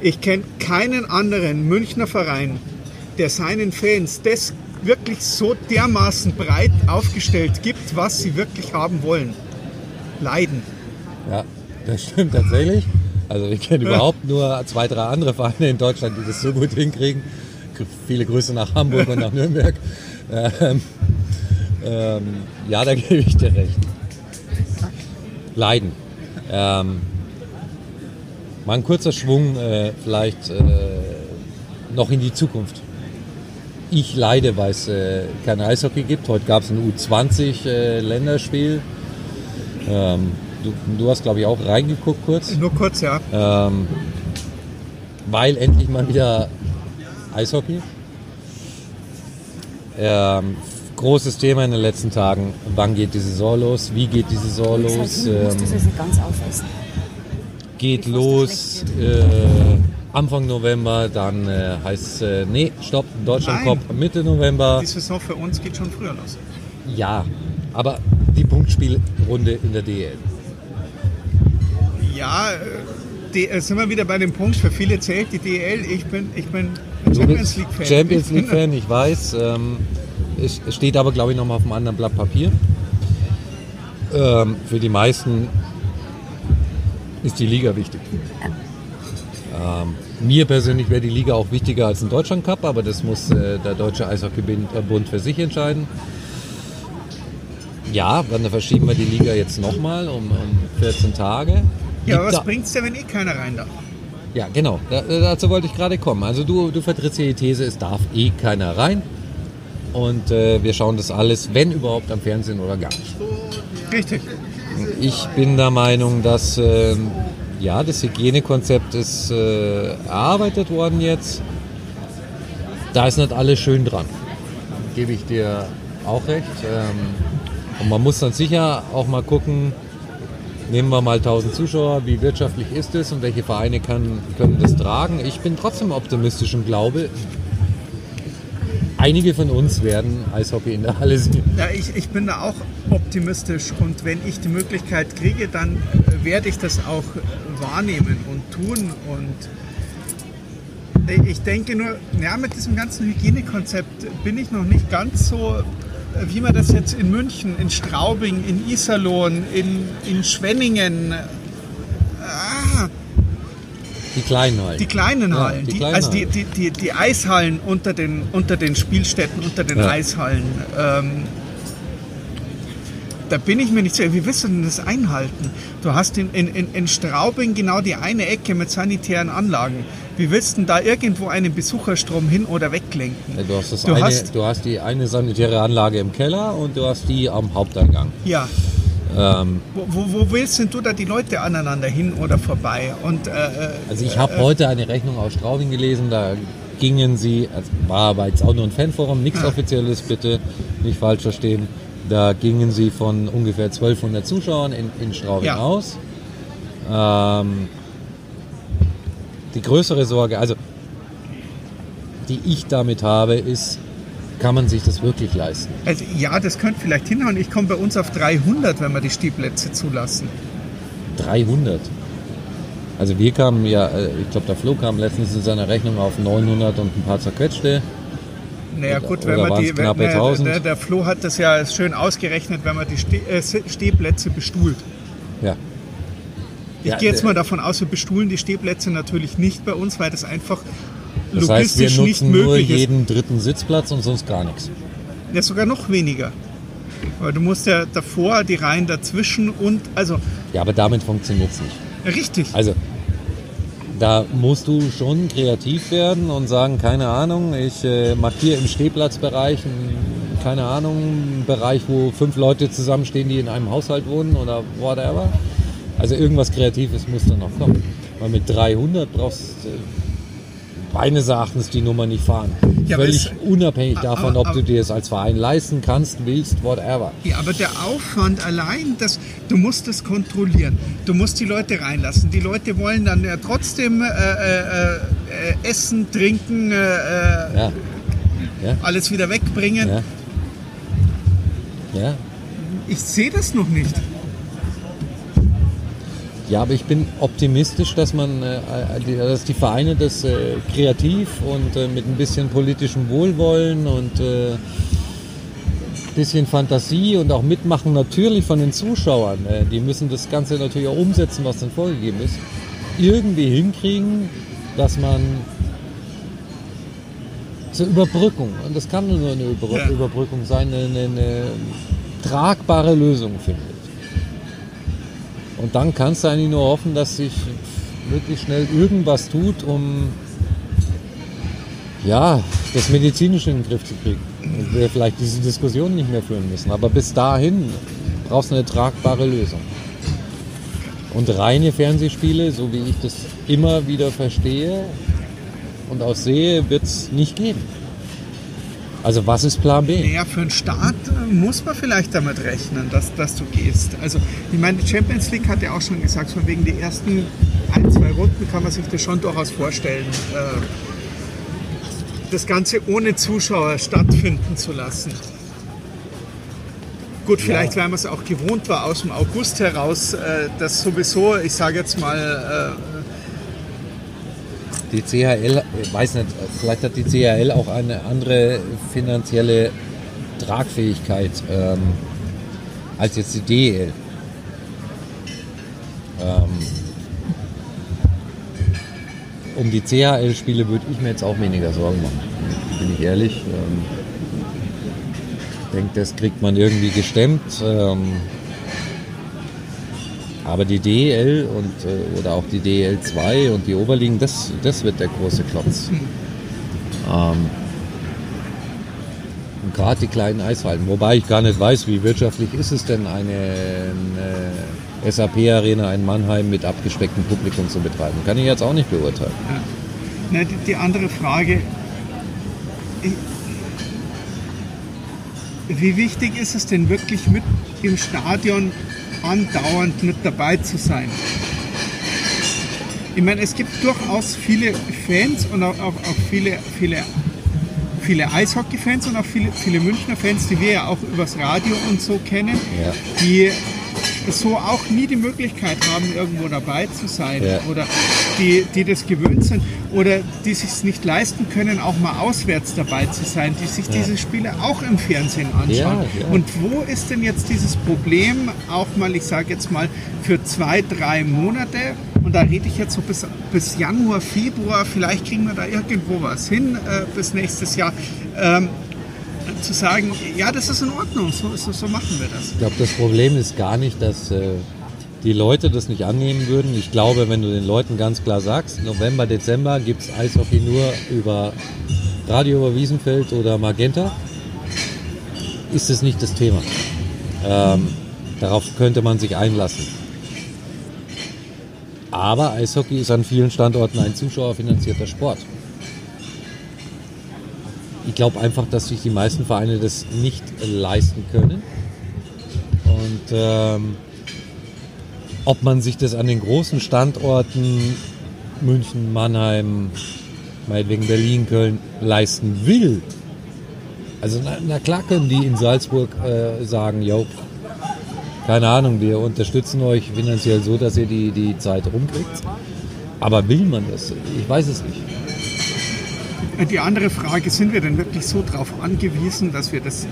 Ich kenne keinen anderen Münchner Verein, der seinen Fans das wirklich so dermaßen breit aufgestellt gibt, was sie wirklich haben wollen. Leiden. Ja, das stimmt tatsächlich. Also ich kenne überhaupt nur zwei, drei andere Vereine in Deutschland, die das so gut hinkriegen. Viele Grüße nach Hamburg und nach [LAUGHS] Nürnberg. Ähm, ähm, ja, da gebe ich dir recht. Leiden. Ähm, mal ein kurzer Schwung äh, vielleicht äh, noch in die Zukunft. Ich leide, weil es äh, kein Eishockey gibt. Heute gab es ein U20-Länderspiel. Ähm, du, du, hast, glaube ich, auch reingeguckt kurz. Nur kurz, ja. Ähm, weil endlich mal wieder Eishockey. Ähm, großes Thema in den letzten Tagen. Wann geht die Saison los? Wie geht die Saison los? Das heißt, ähm, ganz aufessen. Geht los äh, Anfang November, dann äh, heißt es, äh, nee, stopp, Deutschland kommt Mitte November. Die Saison für uns geht schon früher los. Ja, aber die Punktspielrunde in der DL. Ja, äh, die, sind wir wieder bei dem Punkt, für viele zählt die DL. Ich bin, ich bin Champions League-Fan. Champions League-Fan, ich weiß. Ähm, es steht aber, glaube ich, nochmal auf einem anderen Blatt Papier. Ähm, für die meisten ist die Liga wichtig. Ähm, mir persönlich wäre die Liga auch wichtiger als ein Deutschland Cup, aber das muss äh, der Deutsche Eishockeybund für sich entscheiden. Ja, dann verschieben wir die Liga jetzt nochmal um, um 14 Tage. Ja, aber was bringt es denn, wenn eh keiner rein darf? Ja, genau. Da, dazu wollte ich gerade kommen. Also du, du vertrittst hier die These, es darf eh keiner rein. Und äh, wir schauen das alles, wenn überhaupt, am Fernsehen oder gar nicht. Richtig. Ich bin der Meinung, dass äh, ja, das Hygienekonzept ist äh, erarbeitet worden jetzt. Da ist nicht alles schön dran. Gebe ich dir auch recht. Ähm, und man muss dann sicher auch mal gucken, nehmen wir mal 1000 Zuschauer, wie wirtschaftlich ist es und welche Vereine kann, können das tragen. Ich bin trotzdem optimistisch und glaube, einige von uns werden Eishockey in der Halle sehen. Ja, ich, ich bin da auch optimistisch und wenn ich die Möglichkeit kriege, dann äh, werde ich das auch wahrnehmen und tun und ich denke nur, ja, mit diesem ganzen Hygienekonzept bin ich noch nicht ganz so, äh, wie man das jetzt in München, in Straubing, in Iserlohn, in, in Schwenningen, die kleinen Hallen. Die kleinen Hallen. Ja, die kleinen also die, die, die, die, Eishallen unter den, unter den Spielstätten, unter den ja. Eishallen. Ähm, da bin ich mir nicht sicher, wie willst du denn das einhalten? Du hast in, in, in Straubing genau die eine Ecke mit sanitären Anlagen. Wie willst du denn da irgendwo einen Besucherstrom hin oder weglenken? Ja, du, hast du, eine, hast, du hast die eine sanitäre Anlage im Keller und du hast die am Haupteingang. Ja. Ähm, wo, wo, wo, willst denn du da die Leute aneinander hin oder vorbei? Und, äh, äh also ich habe äh, heute eine Rechnung aus Straubing gelesen, da gingen sie, also war aber jetzt auch nur ein Fanforum, nichts ja. Offizielles, bitte nicht falsch verstehen, da gingen sie von ungefähr 1200 Zuschauern in, in Straubing ja. aus. Ähm, die größere Sorge, also die ich damit habe, ist, kann man sich das wirklich leisten? Also, ja, das könnte vielleicht hinhauen. Ich komme bei uns auf 300, wenn wir die Stehplätze zulassen. 300? Also wir kamen ja, äh, ich glaube der Flo kam letztens in seiner Rechnung auf 900 und ein paar zerquetschte. Naja gut, wenn man die, wenn, ne, der, der Flo hat das ja schön ausgerechnet, wenn man die Ste äh, Stehplätze bestuhlt. Ja. Ich ja, gehe jetzt mal davon aus, wir bestuhlen die Stehplätze natürlich nicht bei uns, weil das einfach das heißt, wir nutzen nur jeden dritten Sitzplatz und sonst gar nichts. Ja, sogar noch weniger. Weil du musst ja davor die Reihen dazwischen und also. Ja, aber damit funktioniert es nicht. Richtig. Also da musst du schon kreativ werden und sagen, keine Ahnung, ich äh, mache hier im Stehplatzbereich, einen, keine Ahnung, einen Bereich, wo fünf Leute zusammenstehen, die in einem Haushalt wohnen oder whatever. Also irgendwas Kreatives muss da noch kommen. Weil mit 300 brauchst du meines Erachtens die Nummer nicht fahren. Ja, Völlig unabhängig davon, ob du dir es als Verein leisten kannst, willst, whatever. Ja, aber der Aufwand allein, das, du musst es kontrollieren. Du musst die Leute reinlassen. Die Leute wollen dann ja trotzdem äh, äh, äh, essen, trinken, äh, äh, ja. Ja. alles wieder wegbringen. Ja. Ich sehe das noch nicht. Ja, aber ich bin optimistisch, dass man, äh, die- dass die Vereine das äh, kreativ und äh, mit ein bisschen politischem Wohlwollen und äh, bisschen Fantasie und auch Mitmachen natürlich von den Zuschauern. Die müssen das Ganze natürlich auch umsetzen, was dann vorgegeben ist. Irgendwie hinkriegen, dass man zur Überbrückung, und das kann nur eine. Überbrückung sein, eine, eine, eine tragbare Lösung findet. Und dann kannst du eigentlich nur hoffen, dass sich wirklich schnell irgendwas tut, um ja, das Medizinische in den Griff zu kriegen. Und wir vielleicht diese Diskussion nicht mehr führen müssen. Aber bis dahin brauchst du eine tragbare Lösung. Und reine Fernsehspiele, so wie ich das immer wieder verstehe und auch sehe, wird es nicht geben. Also was ist Plan B? Naja, für einen Start äh, muss man vielleicht damit rechnen, dass, dass du gehst. Also, ich meine, die Champions League hat ja auch schon gesagt, von wegen die ersten ein, zwei Runden kann man sich das schon durchaus vorstellen, äh, das Ganze ohne Zuschauer stattfinden zu lassen. Gut, vielleicht, weil man es auch gewohnt war aus dem August heraus, äh, dass sowieso, ich sage jetzt mal, Die CHL, ich weiß nicht, vielleicht hat die CHL auch eine andere finanzielle Tragfähigkeit ähm, als jetzt die DEL. Ähm, um die CHL-Spiele würde ich mir jetzt auch weniger Sorgen machen, bin ich ehrlich. Ähm, ich denke, das kriegt man irgendwie gestemmt. Ähm, aber die DEL und, äh, oder auch die DEL 2 und die Oberligen, das, das wird der große Klotz. Ähm, gerade die kleinen Eishallen, wobei ich gar nicht weiß, wie wirtschaftlich ist es denn, eine, eine SAP-Arena in Mannheim mit abgespecktem Publikum zu betreiben. Kann ich jetzt auch nicht beurteilen. Na, die, die andere Frage, wie wichtig ist es denn wirklich mit im Stadion andauernd mit dabei zu sein? Ich meine, es gibt durchaus viele Fans und auch, auch, auch viele, viele, viele Eishockey-Fans und auch viele, viele Münchner Fans, die wir ja auch übers Radio und so kennen, Ja. die so auch nie die Möglichkeit haben, irgendwo dabei zu sein Ja. oder die, die das gewöhnt sind oder die sich nicht leisten können, auch mal auswärts dabei zu sein, die sich diese Spiele auch im Fernsehen anschauen. Ja, ja. Und wo ist denn jetzt dieses Problem, auch mal, ich sage jetzt mal, für zwei, drei Monate, und da rede ich jetzt so bis, bis Januar, Februar, vielleicht kriegen wir da irgendwo was hin äh, bis nächstes Jahr, ähm, zu sagen, ja, das ist in Ordnung, so, so, so machen wir das. Ich glaube, das Problem ist gar nicht, dass äh, die Leute das nicht annehmen würden. Ich glaube, wenn du den Leuten ganz klar sagst, November, Dezember gibt es Eishockey nur über Radio über Wiesenfeld oder Magenta, ist es nicht das Thema. Ähm, darauf könnte man sich einlassen. Aber Eishockey ist an vielen Standorten ein zuschauerfinanzierter Sport. Ich glaube einfach, dass sich die meisten Vereine das nicht leisten können. Und ähm, ob man sich das an den großen Standorten München, Mannheim, meinetwegen Berlin, Köln leisten will. Also na, na klar können die in Salzburg äh, sagen, jo, keine Ahnung, wir unterstützen euch finanziell so, dass ihr die, die Zeit rumkriegt. Aber will man das? Ich weiß es nicht. Die andere Frage, sind wir denn wirklich so darauf angewiesen, dass wir das...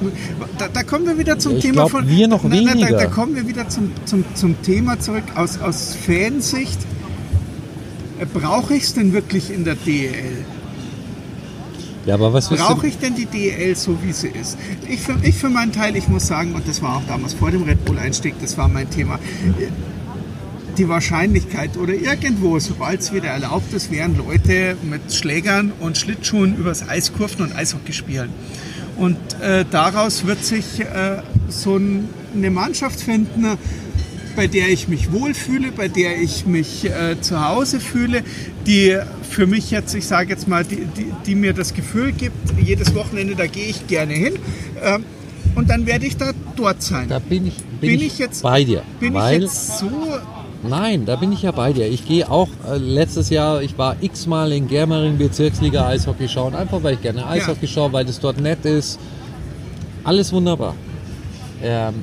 Da, da kommen wir wieder zum ich Thema glaub, von... wir noch Nein, nein, da, weniger. da kommen wir wieder zum, zum, zum Thema zurück. Aus, aus Fansicht, äh, brauche ich es denn wirklich in der DEL? Ja, aber was Brauche ich denn die DEL so, wie sie ist? Ich für, ich für meinen Teil, ich muss sagen, und das war auch damals vor dem Red Bull-Einstieg, das war mein Thema, die Wahrscheinlichkeit oder irgendwo, sobald es wieder erlaubt ist, werden Leute mit Schlägern und Schlittschuhen übers Eis kurven und Eishockey spielen. Und äh, daraus wird sich äh, so ein, eine Mannschaft finden, bei der ich mich wohlfühle, bei der ich mich äh, zu Hause fühle, die für mich jetzt, ich sage jetzt mal, die, die, die mir das Gefühl gibt, jedes Wochenende, da gehe ich gerne hin. Ähm, und dann werde ich da dort sein. Da bin ich, bin Bin ich, ich jetzt- bei dir. Bin ich jetzt so Nein, da bin ich ja bei dir. Ich gehe auch äh, letztes Jahr, ich war x-mal in Germering Bezirksliga Eishockey schauen, einfach weil ich gerne Eishockey schaue, weil das dort nett ist. Alles wunderbar. Ähm,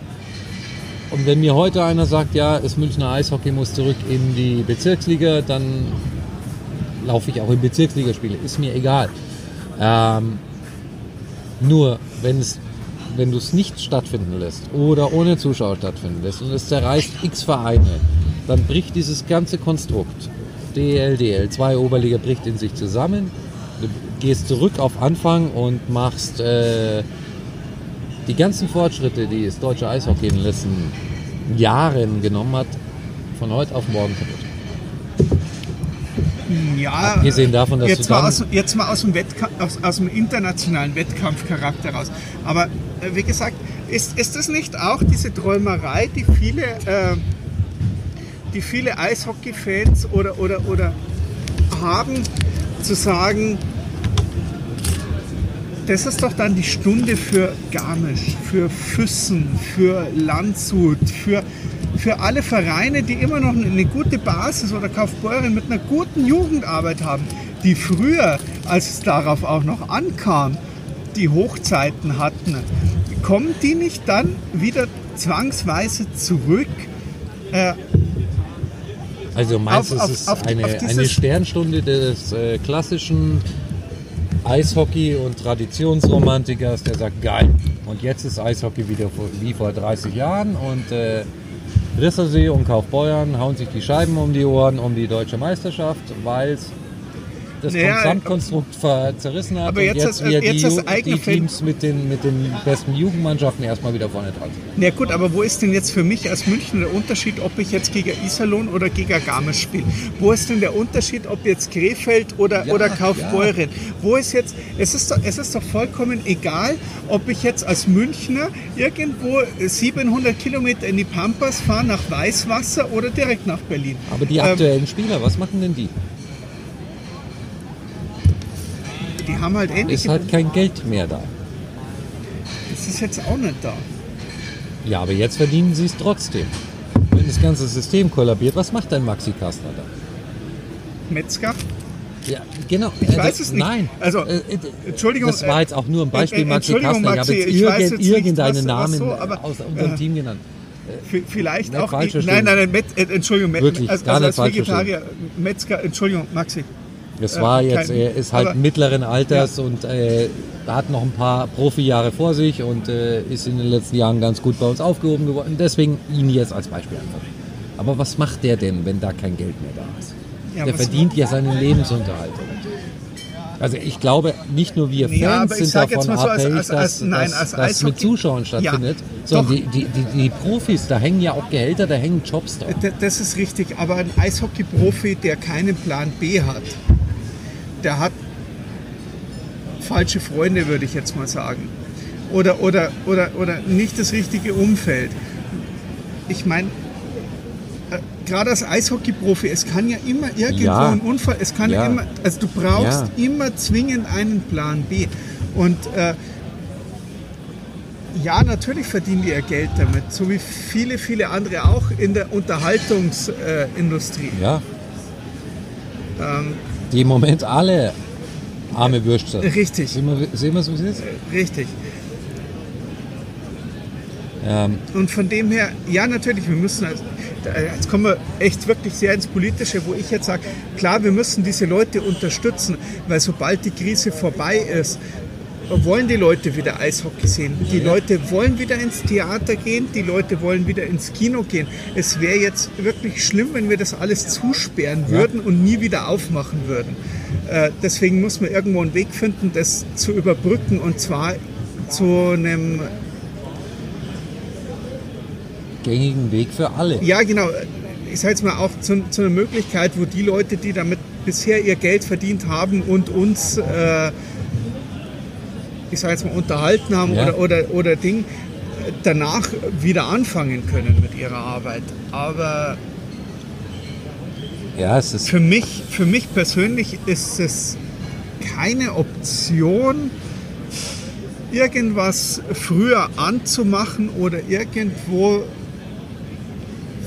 Und wenn mir heute einer sagt, ja, das Münchner Eishockey muss zurück in die Bezirksliga, dann laufe ich auch in Bezirksligaspiele. Ist mir egal. Ähm, nur, wenn es wenn du es nicht stattfinden lässt oder ohne Zuschauer stattfinden lässt und es zerreißt x Vereine, dann bricht dieses ganze Konstrukt. DL, DL, zwei Oberliga bricht in sich zusammen. Du gehst zurück auf Anfang und machst äh, die ganzen Fortschritte, die das deutsche Eishockey in den letzten Jahren genommen hat, von heute auf morgen kaputt. Ja, Abgesehen davon, dass jetzt du mal, aus, jetzt mal aus, dem aus, aus dem internationalen Wettkampfcharakter raus. Aber äh, wie gesagt, ist, ist das nicht auch diese Träumerei, die viele, äh, die viele Eishockey-Fans oder, oder, oder haben, zu sagen, das ist doch dann die Stunde für Garmisch, für Füssen, für Landshut, für, für alle Vereine, die immer noch eine gute Basis oder Kaufbeuren mit einer guten Jugendarbeit haben, die früher, als es darauf auch noch ankam, die Hochzeiten hatten, kommen die nicht dann wieder zwangsweise zurück? Äh, Also meinst du, Auf- es auf- ist auf- eine, auf eine Sternstunde des äh, klassischen Eishockey- und Traditionsromantikers, der sagt, geil. Und jetzt ist Eishockey wieder wie vor 30 Jahren und äh, Rissersee und Kaufbeuern hauen sich die Scheiben um die Ohren um die deutsche Meisterschaft, weil es das Naja, Gesamtkonstrukt ver- zerrissen hat aber und jetzt jetzt, als- wieder jetzt die, als Ju- eigener die Teams mit den, mit den besten Jugendmannschaften erstmal wieder vorne dran sind. Na gut, aber wo ist denn jetzt für mich als Münchner der Unterschied, ob ich jetzt gegen Iserlohn oder gegen Garmisch spiele? Wo ist denn der Unterschied, ob jetzt Krefeld oder, Ja, oder Kaufbeuren? Wo ist jetzt, es ist, doch, es ist doch vollkommen egal, ob ich jetzt als Münchner irgendwo 700 Kilometer in die Pampas fahre, nach Weißwasser oder direkt nach Berlin. Aber die Ähm, aktuellen Spieler, was machen denn die? Haben halt ähnliche, Ist halt kein Geld mehr da. das ist jetzt auch nicht da. Ja, aber jetzt verdienen sie es trotzdem. Wenn das ganze System kollabiert, was macht denn Maxi Kastner da? Metzger? Ja, genau. Ich weiß es nicht. Nein. Also, Äh, äh, Entschuldigung, Das war jetzt auch nur ein Beispiel, äh, äh, Maxi Kastner. Ich habe Maxi, jetzt ich irgend, jetzt nicht, irgendeinen was- was Namen so, aber, aus unserem äh, Team genannt. Vielleicht Nicht auch. verstehen. nein, nein, nein, Met, äh, Entschuldigung, Met, Wirklich, als, gar also nicht als Vegetarier, Metzger, Entschuldigung, Maxi. Es äh, war jetzt, kein- er ist halt mittleren Alters und äh, hat noch ein paar Profijahre vor sich und äh, ist in den letzten Jahren ganz gut bei uns aufgehoben geworden. Deswegen ihn jetzt als Beispiel einfach. Aber was macht der denn, wenn da kein Geld mehr da ist? Ja, der verdient ja seinen Lebensunterhalt. Also ich glaube, nicht nur wir Fans Ja, ich sind jetzt davon so, als- abhängig, als- dass, als- nein, dass, als dass mit Eishockey- Zuschauern stattfindet, Ja, sondern die, die, die, die Profis, da hängen ja auch Gehälter, da hängen Jobs drauf. Das ist richtig, aber ein Eishockey-Profi, der keinen Plan B hat, der hat falsche Freunde, würde ich jetzt mal sagen. Oder, oder, oder, oder nicht das richtige Umfeld. Ich meine, äh, gerade als Eishockey-Profi, es kann ja immer irgendwo Ja. ein Unfall, es kann ja. Immer, also du brauchst Ja. immer zwingend einen Plan B. Und äh, ja, natürlich verdienen die ihr Geld damit, so wie viele, viele andere auch in der Unterhaltungsindustrie. Ja. Ähm, Die im Moment alle arme Würste. Richtig. Sehen wir, sehen wir so wie es ist? richtig. Ähm, Und von dem her, ja, natürlich, wir müssen, jetzt kommen wir echt wirklich sehr ins Politische, wo ich jetzt sage, klar, wir müssen diese Leute unterstützen, weil sobald die Krise vorbei ist, wollen die Leute wieder Eishockey sehen. Die Leute wollen wieder ins Theater gehen, die Leute wollen wieder ins Kino gehen. Es wäre jetzt wirklich schlimm, wenn wir das alles zusperren würden und nie wieder aufmachen würden. Äh, deswegen muss man irgendwo einen Weg finden, das zu überbrücken und zwar zu einem gängigen Weg für alle. Ja, genau. Ich sage jetzt mal auch zu, zu einer Möglichkeit, wo die Leute, die damit bisher ihr Geld verdient haben und uns, äh, ich sage jetzt mal, unterhalten haben Ja. oder, oder, oder Ding, danach wieder anfangen können mit ihrer Arbeit. Aber Ja, es ist für mich, für mich persönlich ist es keine Option, irgendwas früher anzumachen oder irgendwo,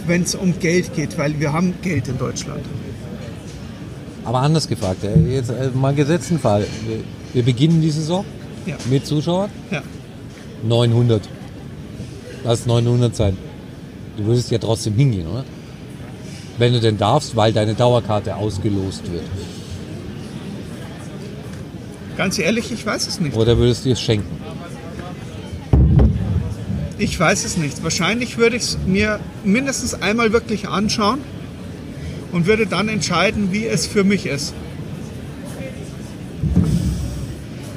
wenn es um Geld geht, weil wir haben Geld in Deutschland. aber anders gefragt. äh, Jetzt äh, mal gesetzten Fall. Wir, wir beginnen die Saison Ja. mit Zuschauern. Ja. 900. Lass 900 sein. Du würdest ja trotzdem hingehen, oder? Wenn du denn darfst, weil deine Dauerkarte ausgelost wird. Ganz ehrlich, ich weiß es nicht. Oder würdest du es schenken? Ich weiß es nicht. Wahrscheinlich würde ich es mir mindestens einmal wirklich anschauen und würde dann entscheiden, wie es für mich ist.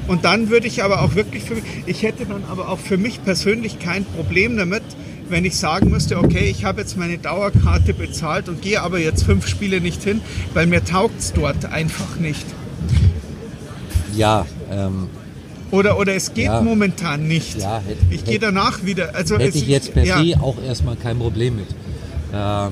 Und dann würde ich aber auch wirklich für mich, ich hätte dann aber auch für mich persönlich kein Problem damit, wenn ich sagen müsste, okay, ich habe jetzt meine Dauerkarte bezahlt und gehe aber jetzt fünf Spiele nicht hin, weil mir taugt es dort einfach nicht. Ja, ähm, Oder, oder es geht Ja. momentan nicht. Ja, hätte- ich gehe danach wieder. Also hätte es ich jetzt per ja. se auch erstmal kein Problem mit. Ähm,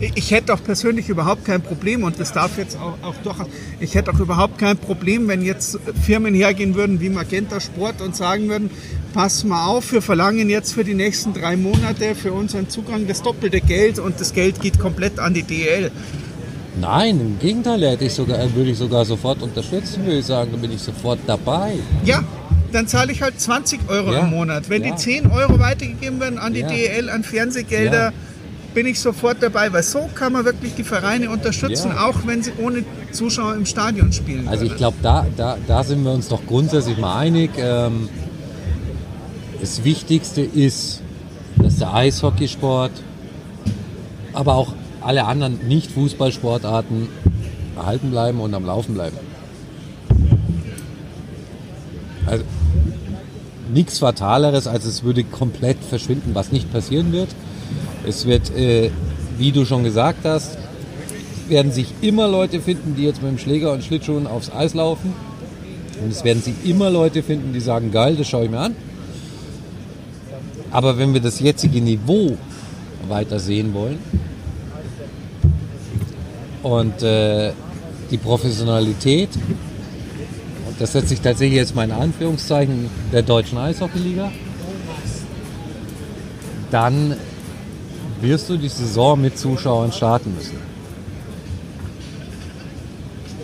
Ich hätte auch persönlich überhaupt kein Problem und das darf jetzt auch, auch durchaus. Ich hätte auch überhaupt kein Problem, wenn jetzt Firmen hergehen würden wie Magenta Sport und sagen würden, pass mal auf, wir verlangen jetzt für die nächsten drei Monate für unseren Zugang das doppelte Geld und das Geld geht komplett an die DL. nein, im Gegenteil, hätte ich sogar, würde ich sogar sofort unterstützen, würde ich sagen, da bin ich sofort dabei. Ja, dann zahle ich halt 20 Euro Ja, im Monat. Wenn ja. die 10 Euro weitergegeben werden an die Ja. DL, an Fernsehgelder. Bin ich sofort dabei, weil so kann man wirklich die Vereine unterstützen, Ja. auch wenn sie ohne Zuschauer im Stadion spielen. Also ich glaube, da, da, da sind wir uns doch grundsätzlich mal einig. Ähm, das Wichtigste ist, dass der Eishockeysport, aber auch alle anderen Nicht-Fußballsportarten erhalten bleiben und am Laufen bleiben. Also nichts Fataleres, als es würde komplett verschwinden, was nicht passieren wird. Es wird, äh, wie du schon gesagt hast, werden sich immer Leute finden, die jetzt mit dem Schläger und Schlittschuhen aufs Eis laufen. Und es werden sich immer Leute finden, die sagen, geil, das schaue ich mir an. Aber wenn wir das jetzige Niveau weiter sehen wollen und äh, die Professionalität, und das setze ich tatsächlich jetzt mal in Anführungszeichen der deutschen Eishockeyliga, dann wirst du die Saison mit Zuschauern starten müssen.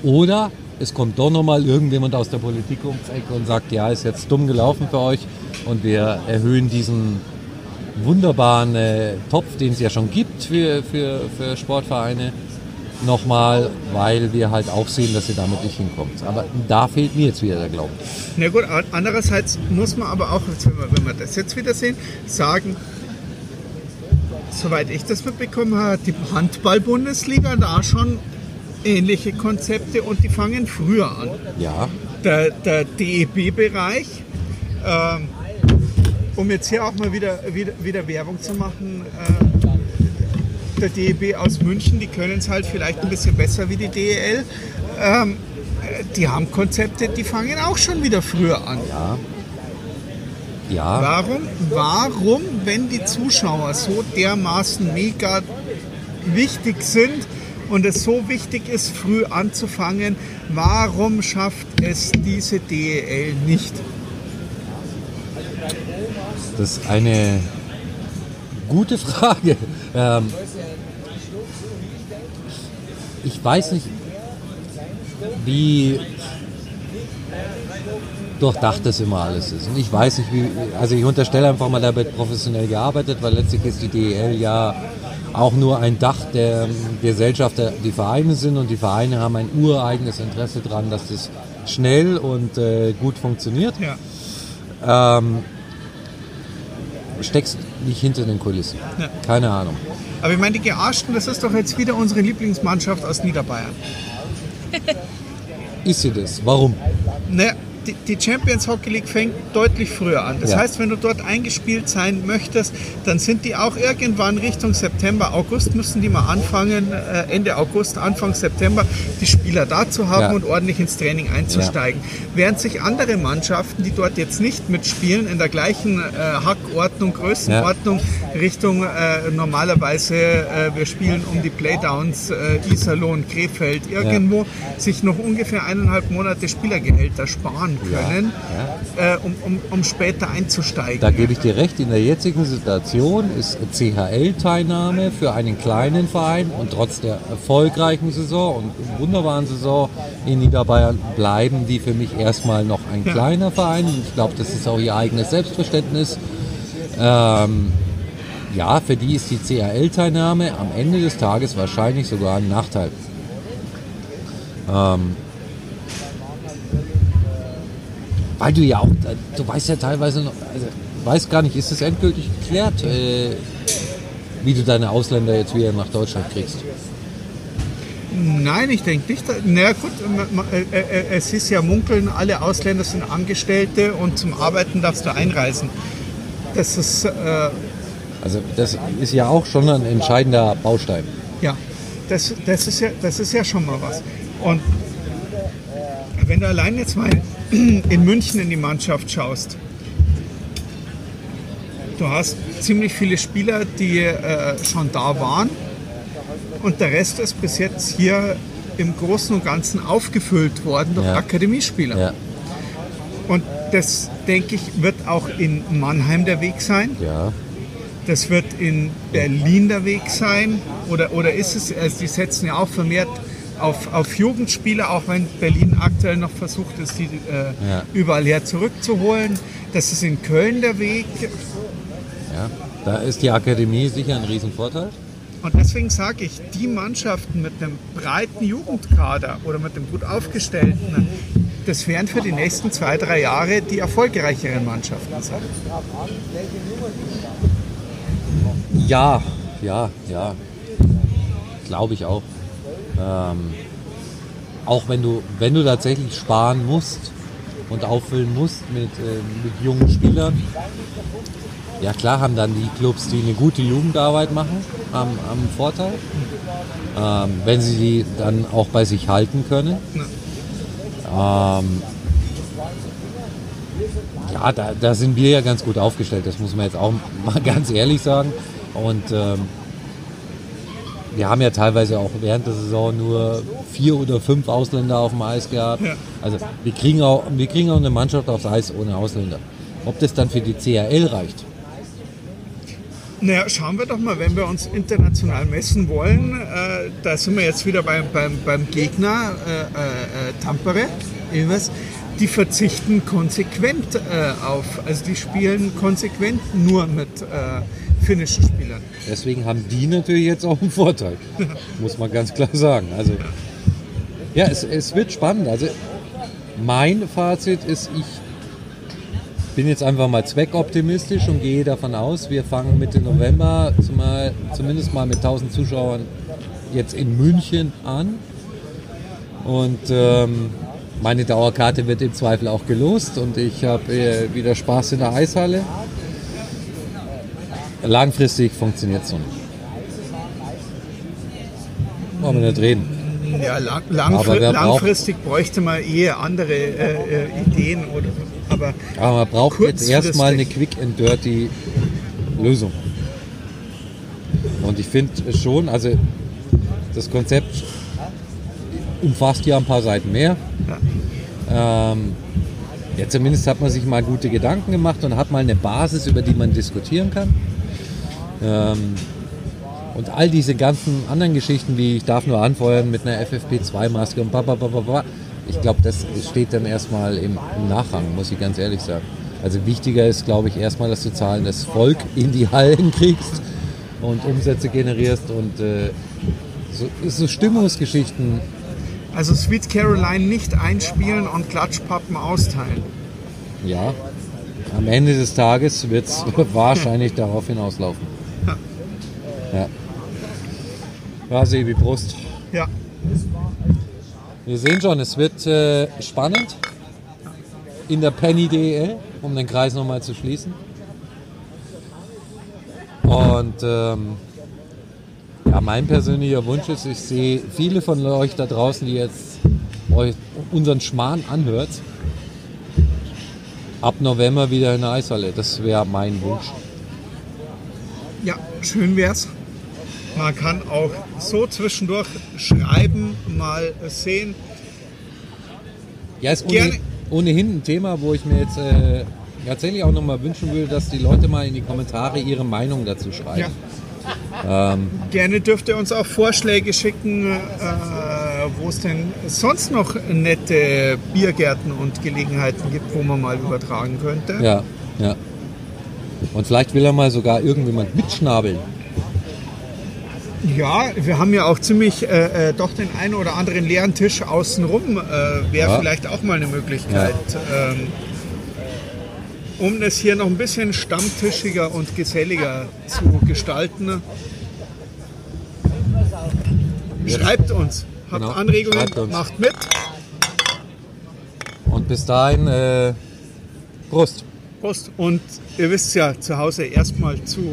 Oder es kommt doch nochmal irgendjemand aus der Politik ums Eck und sagt, ja, ist jetzt dumm gelaufen für euch und wir erhöhen diesen wunderbaren äh, Topf, den es ja schon gibt für, für, für Sportvereine, nochmal, weil wir halt auch sehen, dass ihr damit nicht hinkommt. Aber da fehlt mir jetzt wieder der Glaube. Na gut, andererseits muss man aber auch, wenn wir, wenn wir das jetzt wieder sehen, sagen, soweit ich das mitbekommen habe, die Handball-Bundesliga da schon ähnliche Konzepte und die fangen früher an. Ja, Der, der DEB-Bereich, ähm, um jetzt hier auch mal wieder, wieder, wieder Werbung zu machen, äh, der DEB aus München, die können es halt vielleicht ein bisschen besser wie die DEL. Ähm, äh, die haben Konzepte, die fangen auch schon wieder früher an. ja. Ja, Warum, warum, wenn die Zuschauer so dermaßen mega wichtig sind und es so wichtig ist, früh anzufangen, warum schafft es diese DEL nicht? Das ist eine gute Frage. Ähm, ich weiß nicht, wie durchdacht das immer alles ist. Und ich weiß nicht, wie, also ich unterstelle einfach mal, da wird professionell gearbeitet, weil letztlich ist die DEL ja auch nur ein Dach der Gesellschaft, der, die Vereine sind und die Vereine haben ein ureigenes Interesse daran, dass das schnell und äh, gut funktioniert. Ja. Ähm, steckst nicht hinter den Kulissen. Ja. Keine Ahnung. Aber ich meine, die Gearschten, das ist doch jetzt wieder unsere Lieblingsmannschaft aus Niederbayern. Ist sie das? Warum? Ne, die, Champions Hockey League fängt deutlich früher an. Das Ja. heißt, wenn du dort eingespielt sein möchtest, dann sind die auch irgendwann Richtung September, August müssen die mal anfangen, äh, Ende August, Anfang September, die Spieler da zu haben Ja. und ordentlich ins Training einzusteigen. Während sich andere Mannschaften, die dort jetzt nicht mitspielen, in der gleichen äh, Hackordnung, Größenordnung, Richtung äh, normalerweise, äh, wir spielen um die Playdowns, äh, Iserlohn, Krefeld, irgendwo, sich noch ungefähr eineinhalb Monate Spielergehälter sparen können, Äh, um, um, um später einzusteigen. Da gebe ich dir recht, in der jetzigen Situation ist CHL-Teilnahme für einen kleinen Verein und trotz der erfolgreichen Saison und wunderbaren Saison in Niederbayern bleiben die für mich erstmal noch ein Ja. kleiner Verein. Ich glaube, das ist auch ihr eigenes Selbstverständnis. Ähm, ja, für die ist die CAL-Teilnahme am Ende des Tages wahrscheinlich sogar ein Nachteil. Ähm, weil du ja auch, du weißt ja teilweise noch, also, weiß gar nicht, ist es endgültig geklärt, äh, wie du deine Ausländer jetzt wieder nach Deutschland kriegst? Nein, ich denke nicht. Na gut, äh, äh, es ist ja munkeln, alle Ausländer sind Angestellte und zum Arbeiten darfst du einreisen. Das ist, äh, Also das ist ja auch schon ein entscheidender Baustein. ja, das, das, ist ja, das ist ja schon mal was. Und wenn du allein jetzt mal in München in die Mannschaft schaust, du hast ziemlich viele Spieler, die äh, schon da waren und der Rest ist bis jetzt hier im Großen und Ganzen aufgefüllt worden durch Ja. Akademiespieler. Ja, Und das, denke ich, wird auch in Mannheim der Weg sein. ja. Das wird in Berlin der Weg sein. Oder, oder ist es, also die setzen ja auch vermehrt auf, auf Jugendspieler, auch wenn Berlin aktuell noch versucht ist, die äh, Ja. überall her zurückzuholen. Das ist in Köln der Weg. ja. Da ist die Akademie sicher ein Riesenvorteil. Und deswegen sage ich, die Mannschaften mit einem breiten Jugendkader oder mit einem gut aufgestellten, das werden für die nächsten zwei, drei Jahre die erfolgreicheren Mannschaften sein. Ja, ja, ja. Glaube ich auch. Ähm, auch wenn du, wenn du tatsächlich sparen musst und auffüllen musst mit, äh, mit jungen Spielern. Ja klar haben dann die Clubs, die eine gute Jugendarbeit machen, am, am Vorteil. Ähm, wenn sie die dann auch bei sich halten können. Ähm, ja, da, da sind wir ja ganz gut aufgestellt, das muss man jetzt auch [LAUGHS] mal ganz ehrlich sagen. Und ähm, wir haben ja teilweise auch während der Saison nur vier oder fünf Ausländer auf dem Eis gehabt. Ja. Also wir kriegen, auch, wir kriegen auch eine Mannschaft aufs Eis ohne Ausländer. Ob das dann für die CRL reicht? Naja, schauen wir doch mal, wenn wir uns international messen wollen, äh, da sind wir jetzt wieder beim, beim, beim Gegner äh, äh, äh, Tampere, Ilves, die verzichten konsequent äh, auf, also die spielen konsequent nur mit äh, finnischen Spielern. Deswegen haben die natürlich jetzt auch einen Vorteil. Muss man ganz klar sagen. Also, ja, es, es wird spannend. Also, mein Fazit ist, ich bin jetzt einfach mal zweckoptimistisch und gehe davon aus, wir fangen Mitte November zumal, zumindest mal mit 1000 Zuschauern jetzt in München an. Und ähm, meine Dauerkarte wird im Zweifel auch gelost und ich habe äh, wieder Spaß in der Eishalle. Langfristig funktioniert es so nicht. Wollen wir nicht reden. Ja, lang, langfri langfristig bräuchte man eher andere äh, äh, Ideen. Oder, aber Aber man braucht jetzt erstmal eine Quick and Dirty Lösung. Und ich finde schon, also das Konzept umfasst ja ein paar Seiten mehr. Ähm, ja, zumindest hat man sich mal gute Gedanken gemacht und hat mal eine Basis, über die man diskutieren kann. Ähm, und all diese ganzen anderen Geschichten, wie ich darf nur anfeuern mit einer FFP2-Maske und bababababa, ich glaube, das steht dann erstmal im, Nachrang, muss ich ganz ehrlich sagen. Also wichtiger ist, glaube ich, erstmal, dass du Zahlen das Volk in die Hallen kriegst und Umsätze generierst und äh, so, so Stimmungsgeschichten also Sweet Caroline nicht einspielen und Klatschpappen austeilen. Ja, am Ende des Tages wird es [LAUGHS] wahrscheinlich darauf hinauslaufen. Ja. Ja, Sebi, Brust. Ja, Wir sehen schon, es wird äh, spannend in der Penny DEL, um den Kreis nochmal zu schließen. Und ähm, ja, mein persönlicher Wunsch ist, ich sehe viele von euch da draußen, die jetzt euch unseren Schmarrn anhört, ab November wieder in der Eishalle. Das wäre mein Wunsch. ja, schön wär's. Man kann auch so zwischendurch schreiben, mal sehen. Ja, ist ohne, ohnehin ein Thema, wo ich mir jetzt äh, tatsächlich auch nochmal wünschen würde, dass die Leute mal in die Kommentare ihre Meinung dazu schreiben. Ja. Ähm, Gerne dürft ihr uns auch Vorschläge schicken, äh, wo es denn sonst noch nette Biergärten und Gelegenheiten gibt, wo man mal übertragen könnte. ja, ja. Und vielleicht will er mal sogar irgendjemand mitschnabeln. Ja, wir haben ja auch ziemlich äh, äh, doch den einen oder anderen leeren Tisch außenrum. Äh, Wäre Ja. vielleicht auch mal eine Möglichkeit. Ähm, um es hier noch ein bisschen stammtischiger und geselliger zu gestalten. Schreibt uns. Habt Genau, Anregungen, uns. macht mit. Und bis dahin, äh, Prost. Prost. Und ihr wisst ja, zu Hause erstmal zu.